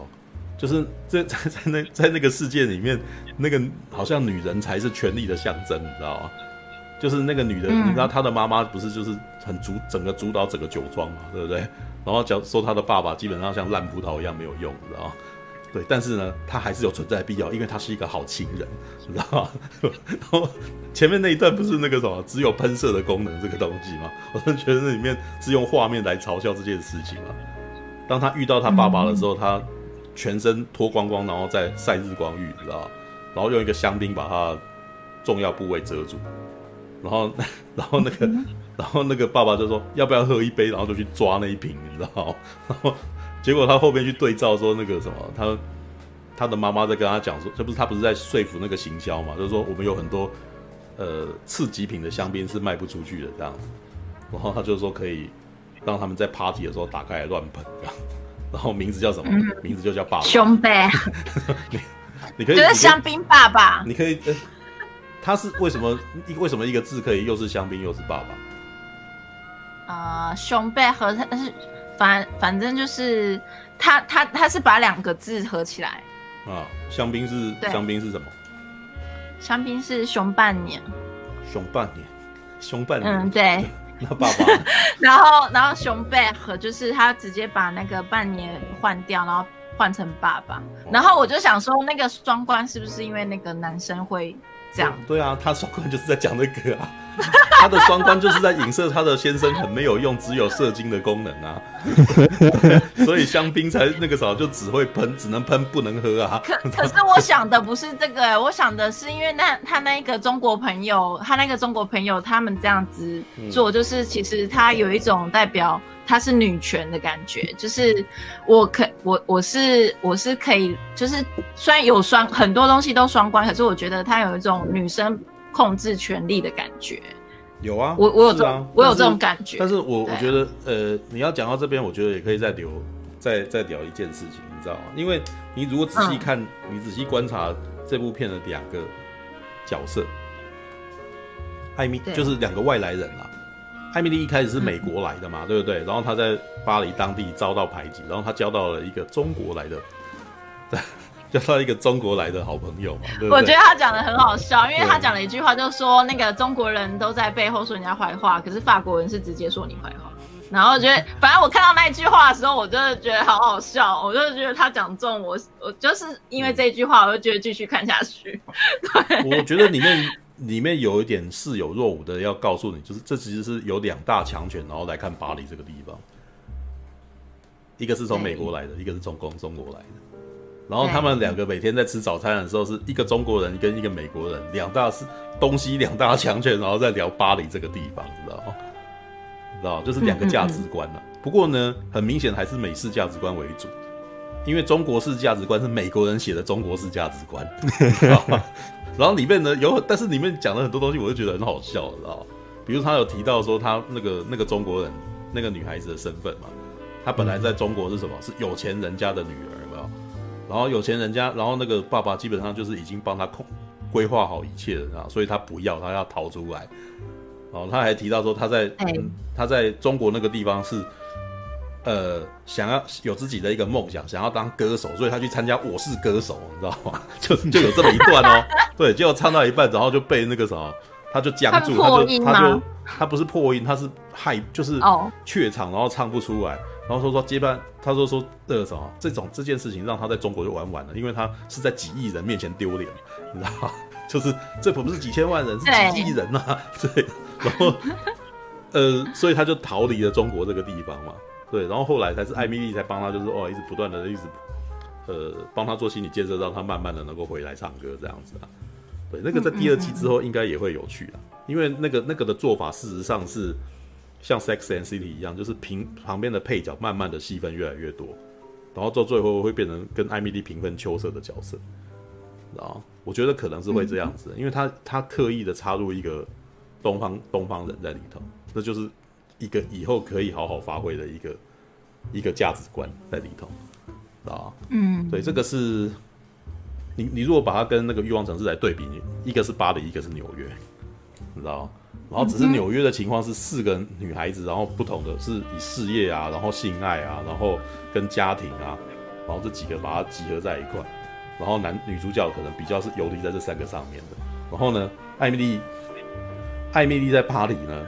就是在在 在那在那个世界里面，那个好像女人才是权力的象征，你知道吗？就是那个女人，嗯、你知道她的妈妈不是就是很主整个主导整个酒庄嘛，对不对？然后讲说她的爸爸基本上像烂葡萄一样没有用，你知道吗？对，但是呢，他还是有存在的必要，因为他是一个好情人，你知道吗？然后前面那一段不是那个什么只有喷射的功能这个东西吗？我真觉得那里面是用画面来嘲笑这件事情嘛。当他遇到他爸爸的时候，嗯、他全身脱光光，然后在晒日光浴，你知道吗？然后用一个香槟把他重要部位遮住，然后然后那个然后那个爸爸就说要不要喝一杯，然后就去抓那一瓶，你知道吗？然后。结果他后面去对照说那个什么，他他的妈妈在跟他讲说，这不是他不是在说服那个行销嘛？就是说我们有很多呃次级品的香槟是卖不出去的这样子，然后他就说可以让他们在 party 的时候打开来乱喷这样，然后名字叫什么？嗯、名字就叫爸爸。兄弟，你你可以，就是香槟爸爸。你可以，呃、他是为什么？为什么一个字可以又是香槟又是爸爸？啊、呃，兄弟和他是。反反正就是他他他是把两个字合起来啊，香槟是香槟是什么？香槟是熊半年，熊半年，熊半年。嗯，对。那爸爸。然后然后熊背和就是他直接把那个半年换掉，然后换成爸爸。然后我就想说，那个双关是不是因为那个男生会这样？对啊，他双关就是在讲那个啊。他的双关就是在影射他的先生很没有用，只有射精的功能啊，所以香槟才那个时候就只会喷，只能喷不能喝啊。可可是我想的不是这个，我想的是因为那他那个中国朋友，他那个中国朋友他们这样子做，就是其实他有一种代表他是女权的感觉，就是我可我我是我是可以，就是虽然有双很多东西都双关，可是我觉得他有一种女生。控制权力的感觉有啊，我我有这种、啊、我有这种感觉。但是我我觉得，呃，你要讲到这边，我觉得也可以再留再再聊一件事情，你知道吗？因为你如果仔细看，嗯、你仔细观察这部片的两个角色，艾米就是两个外来人啊。艾米丽一开始是美国来的嘛，嗯、对不对？然后她在巴黎当地遭到排挤，然后她交到了一个中国来的。交到一个中国来的好朋友嘛？对对，我觉得他讲的很好笑，因为他讲了一句话，就说那个中国人都在背后说人家坏话，可是法国人是直接说你坏话。然后我觉得，反正我看到那一句话的时候，我真的觉得好好笑，我就觉得他讲中我，我就是因为这一句话，我就觉得继续看下去。对，我觉得里面里面有一点似有若无的要告诉你，就是这其实是有两大强权，然后来看巴黎这个地方，一个是从美国来的，一个是从中中国来的。然后他们两个每天在吃早餐的时候，是一个中国人跟一个美国人，两大是东西两大强权，然后在聊巴黎这个地方，知道吗？知道，就是两个价值观了。不过呢，很明显还是美式价值观为主，因为中国式价值观是美国人写的中国式价值观？然后里面呢有，但是里面讲了很多东西，我就觉得很好笑，知道吗？比如他有提到说他那个那个中国人那个女孩子的身份嘛，她本来在中国是什么？是有钱人家的女儿。然后有钱人家，然后那个爸爸基本上就是已经帮他控规划好一切了啊，所以他不要，他要逃出来。哦，他还提到说他在、嗯、他在中国那个地方是呃想要有自己的一个梦想，想要当歌手，所以他去参加《我是歌手》，你知道吗？就就有这么一段哦。对，结果唱到一半，然后就被那个什么，他就僵住，他就他就他不是破音，他是害就是怯场，然后唱不出来。然后说说接班，他说说那个什么这种这件事情让他在中国就玩完了，因为他是在几亿人面前丢脸，你知道吗？就是这可不是几千万人，是几亿人呐、啊，对。然后呃，所以他就逃离了中国这个地方嘛，对。然后后来才是艾米丽才帮他，就是哦，一直不断的一直呃帮他做心理建设，让他慢慢的能够回来唱歌这样子啊。对，那个在第二季之后应该也会有趣啊，因为那个那个的做法事实上是。像《Sex and City》一样，就是平旁边的配角慢慢的戏份越来越多，然后到最后会变成跟艾米丽平分秋色的角色，啊，我觉得可能是会这样子，因为他他刻意的插入一个东方东方人在里头，那就是一个以后可以好好发挥的一个一个价值观在里头，啊，嗯，对，这个是你你如果把它跟那个欲望城市来对比，你一个是巴黎，一个是纽约，你知道吗？然后只是纽约的情况是四个女孩子，然后不同的是以事业啊，然后性爱啊，然后跟家庭啊，然后这几个把它集合在一块，然后男女主角可能比较是游离在这三个上面的。然后呢，艾米丽，艾米丽在巴黎呢，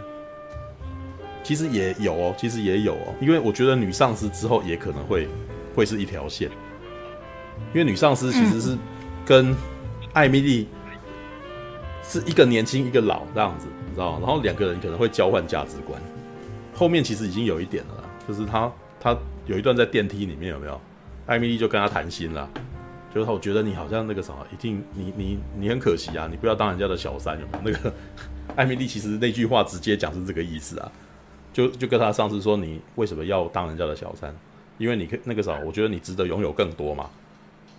其实也有哦，其实也有哦，因为我觉得女上司之后也可能会会是一条线，因为女上司其实是跟艾蜜莉是一个年轻一个老这样子。你知道，然后两个人可能会交换价值观。后面其实已经有一点了，就是他他有一段在电梯里面有没有？艾米丽就跟他谈心了，就是我觉得你好像那个什么，一定你你你很可惜啊，你不要当人家的小三有没有？那个 艾米丽其实那句话直接讲是这个意思啊，就就跟他上次说，你为什么要当人家的小三？因为你可那个啥，我觉得你值得拥有更多嘛。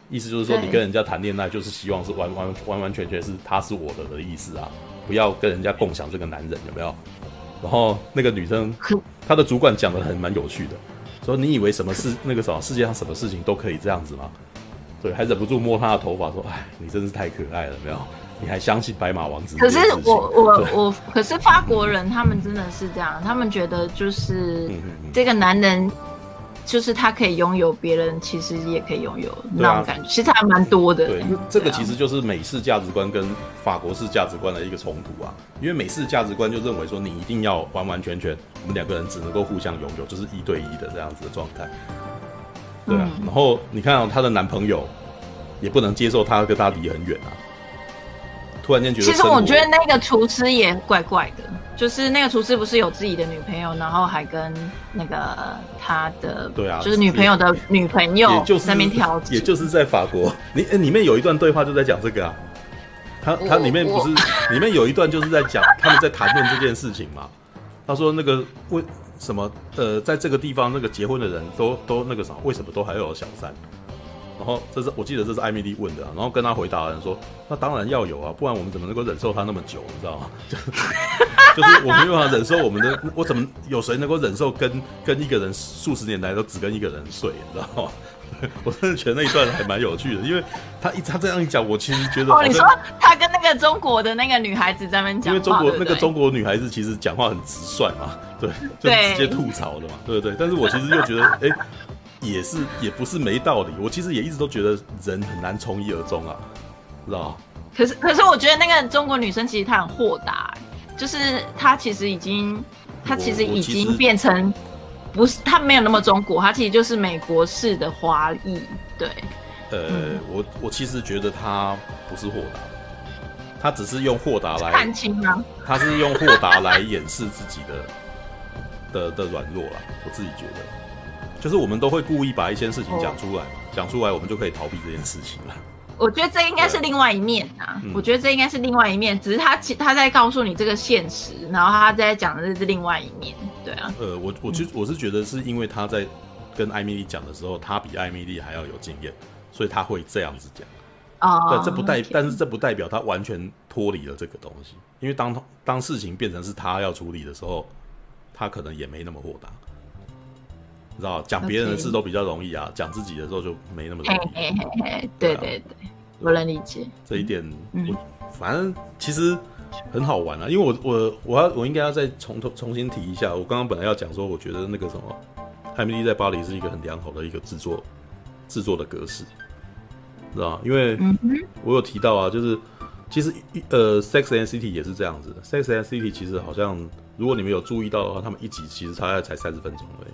意思就是说，你跟人家谈恋爱就是希望是完完完完全全是他是我的的意思啊。不要跟人家共享这个男人，有没有？然后那个女生，她的主管讲的很蛮有趣的，说你以为什么事那个什么世界上什么事情都可以这样子吗？对，还忍不住摸她的头发，说：“哎，你真是太可爱了，没有？你还相信白马王子？”可是我我我，可是法国人他们真的是这样，他们觉得就是这个男人。就是他可以拥有别人，其实也可以拥有那种感觉，啊、其实还蛮多的。对，这个其实就是美式价值观跟法国式价值观的一个冲突啊。因为美式价值观就认为说，你一定要完完全全，我们两个人只能够互相拥有，就是一对一的这样子的状态。对啊，嗯、然后你看到她的男朋友也不能接受她跟她离很远啊。突然间觉得，其实我觉得那个厨师也怪怪的。就是那个厨师不是有自己的女朋友，然后还跟那个他的对啊，就是女朋友的女朋友在那边调解，也就是在法国，里里面有一段对话就在讲这个啊，他他里面不是 里面有一段就是在讲他们在谈论这件事情嘛，他说那个为什么呃在这个地方那个结婚的人都都那个啥，为什么都还有小三？然后这是我记得这是艾米丽问的，啊，然后跟他回答的人说：“那当然要有啊，不然我们怎么能够忍受他那么久？你知道吗？就 就是我没有办法忍受我们的，我怎么有谁能够忍受跟跟一个人数十年来都只跟一个人睡？你知道吗？我真的觉得那一段还蛮有趣的，因为他一他这样一讲，我其实觉得哦，你说他跟那个中国的那个女孩子在那边讲，因为中国那个中国女孩子其实讲话很直率嘛，对，就直接吐槽的嘛，对对对。但是我其实又觉得，哎。也是，也不是没道理。我其实也一直都觉得人很难从一而终啊，知道吗？可是，可是我觉得那个中国女生其实她很豁达，就是她其实已经，她其实已经变成不是，她没有那么中国，她其实就是美国式的华裔。对，呃，嗯、我我其实觉得她不是豁达，她只是用豁达来看清啊，她是用豁达来掩饰自己的的的软弱啦，我自己觉得。就是我们都会故意把一些事情讲出来，讲、oh. 出来我们就可以逃避这件事情了。我觉得这应该是另外一面啊，我觉得这应该是另外一面，只是他他在告诉你这个现实，然后他在讲的是另外一面，对啊。呃，我我其我是觉得是因为他在跟艾米丽讲的时候，他比艾米丽还要有经验，所以他会这样子讲。哦，对，这不代，但是这不代表他完全脱离了这个东西，因为当当事情变成是他要处理的时候，他可能也没那么豁达。知道讲别人的事都比较容易啊，讲自己的时候就没那么容易。嘿嘿嘿嘿，对对对，我能理解这一点。我反正其实很好玩啊，因为我我我要我应该要再重头重新提一下。我刚刚本来要讲说，我觉得那个什么，艾米丽在巴黎是一个很良好的一个制作制作的格式，知道因为我有提到啊，就是其实呃，Sex and City 也是这样子。Sex and City 其实好像如果你们有注意到的话，他们一集其实大概才三十分钟而已。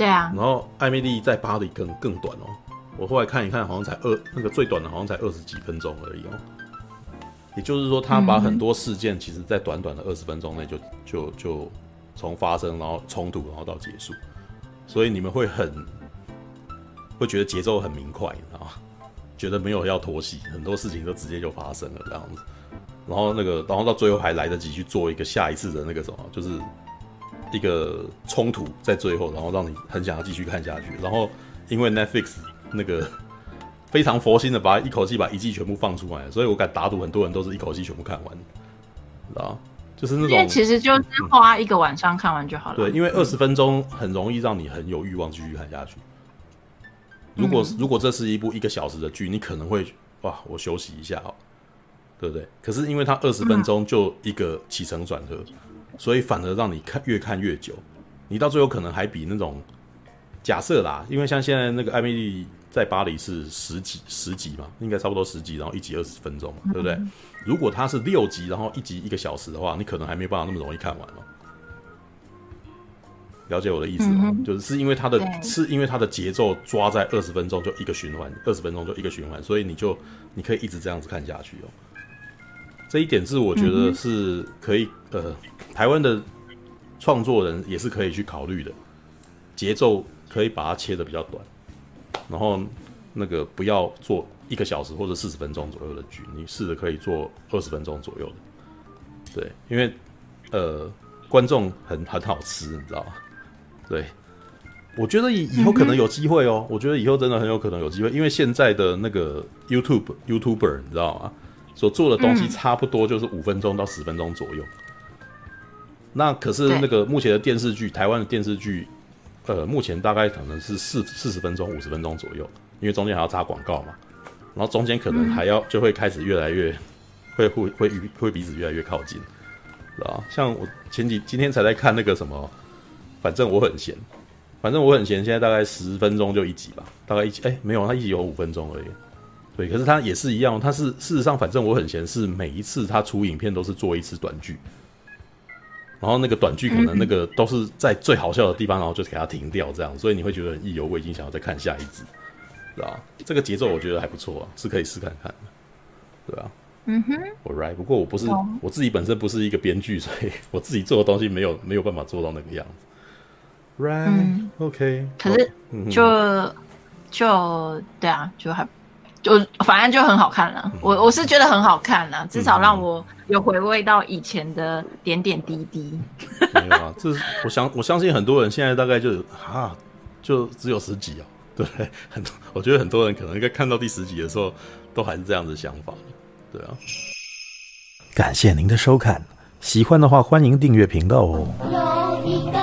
对啊，然后艾米丽在巴黎更更短哦，我后来看一看，好像才二那个最短的好像才二十几分钟而已哦。也就是说，他把很多事件，其实在短短的二十分钟内就就就从发生，然后冲突，然后到结束，所以你们会很会觉得节奏很明快，你知道吗？觉得没有要拖戏，很多事情都直接就发生了这样子。然后那个，然后到最后还来得及去做一个下一次的那个什么，就是。一个冲突在最后，然后让你很想要继续看下去。然后因为 Netflix 那个 非常佛心的把一口气把一季全部放出来，所以我敢打赌很多人都是一口气全部看完，知道就是那种，因为其实就是花一个晚上看完就好了。对，因为二十分钟很容易让你很有欲望继续看下去。如果如果这是一部一个小时的剧，你可能会哇，我休息一下哦，对不对？可是因为它二十分钟就一个起承转合，所以反而让你看越看越久，你到最后可能还比那种假设啦，因为像现在那个艾米丽在巴黎是十集十集嘛，应该差不多十集，然后一集二十分钟嘛，对不对？如果它是六集，然后一集一个小时的话，你可能还没办法那么容易看完哦。了解我的意思吗？嗯、就是是因为它的，是因为它的节奏抓在二十分钟就一个循环，二十分钟就一个循环，所以你就你可以一直这样子看下去哦。这一点是我觉得是可以，嗯、呃，台湾的创作人也是可以去考虑的，节奏可以把它切的比较短，然后那个不要做一个小时或者四十分钟左右的剧，你试着可以做二十分钟左右的，对，因为呃，观众很很好吃，你知道吗？对，我觉得以以后可能有机会哦。我觉得以后真的很有可能有机会，因为现在的那个 YouTube YouTuber 你知道吗？所做的东西差不多就是五分钟到十分钟左右。那可是那个目前的电视剧，台湾的电视剧，呃，目前大概可能是四四十分钟、五十分钟左右，因为中间还要插广告嘛。然后中间可能还要就会开始越来越会会会会彼此越来越靠近，是吧？像我前几今天才在看那个什么。反正我很闲，反正我很闲。现在大概十分钟就一集吧，大概一集。哎、欸，没有，它一集有五分钟而已。对，可是他也是一样，他是事实上，反正我很闲，是每一次他出影片都是做一次短剧，然后那个短剧可能那个都是在最好笑的地方，然后就给它停掉，这样，所以你会觉得很意犹未尽，想要再看下一集，是吧？这个节奏我觉得还不错啊，是可以试看看的，对吧？嗯哼，我 right。不过我不是我自己本身不是一个编剧，所以我自己做的东西没有没有办法做到那个样子。Right, 嗯，OK，可是就、嗯、就对啊，就还就反正就很好看了。嗯、我我是觉得很好看了，至少让我有回味到以前的点点滴滴。没有啊，这是我相我相信很多人现在大概就啊，就只有十集哦，对，很多我觉得很多人可能应该看到第十集的时候，都还是这样子想法，对啊。感谢您的收看，喜欢的话欢迎订阅频道哦。有一个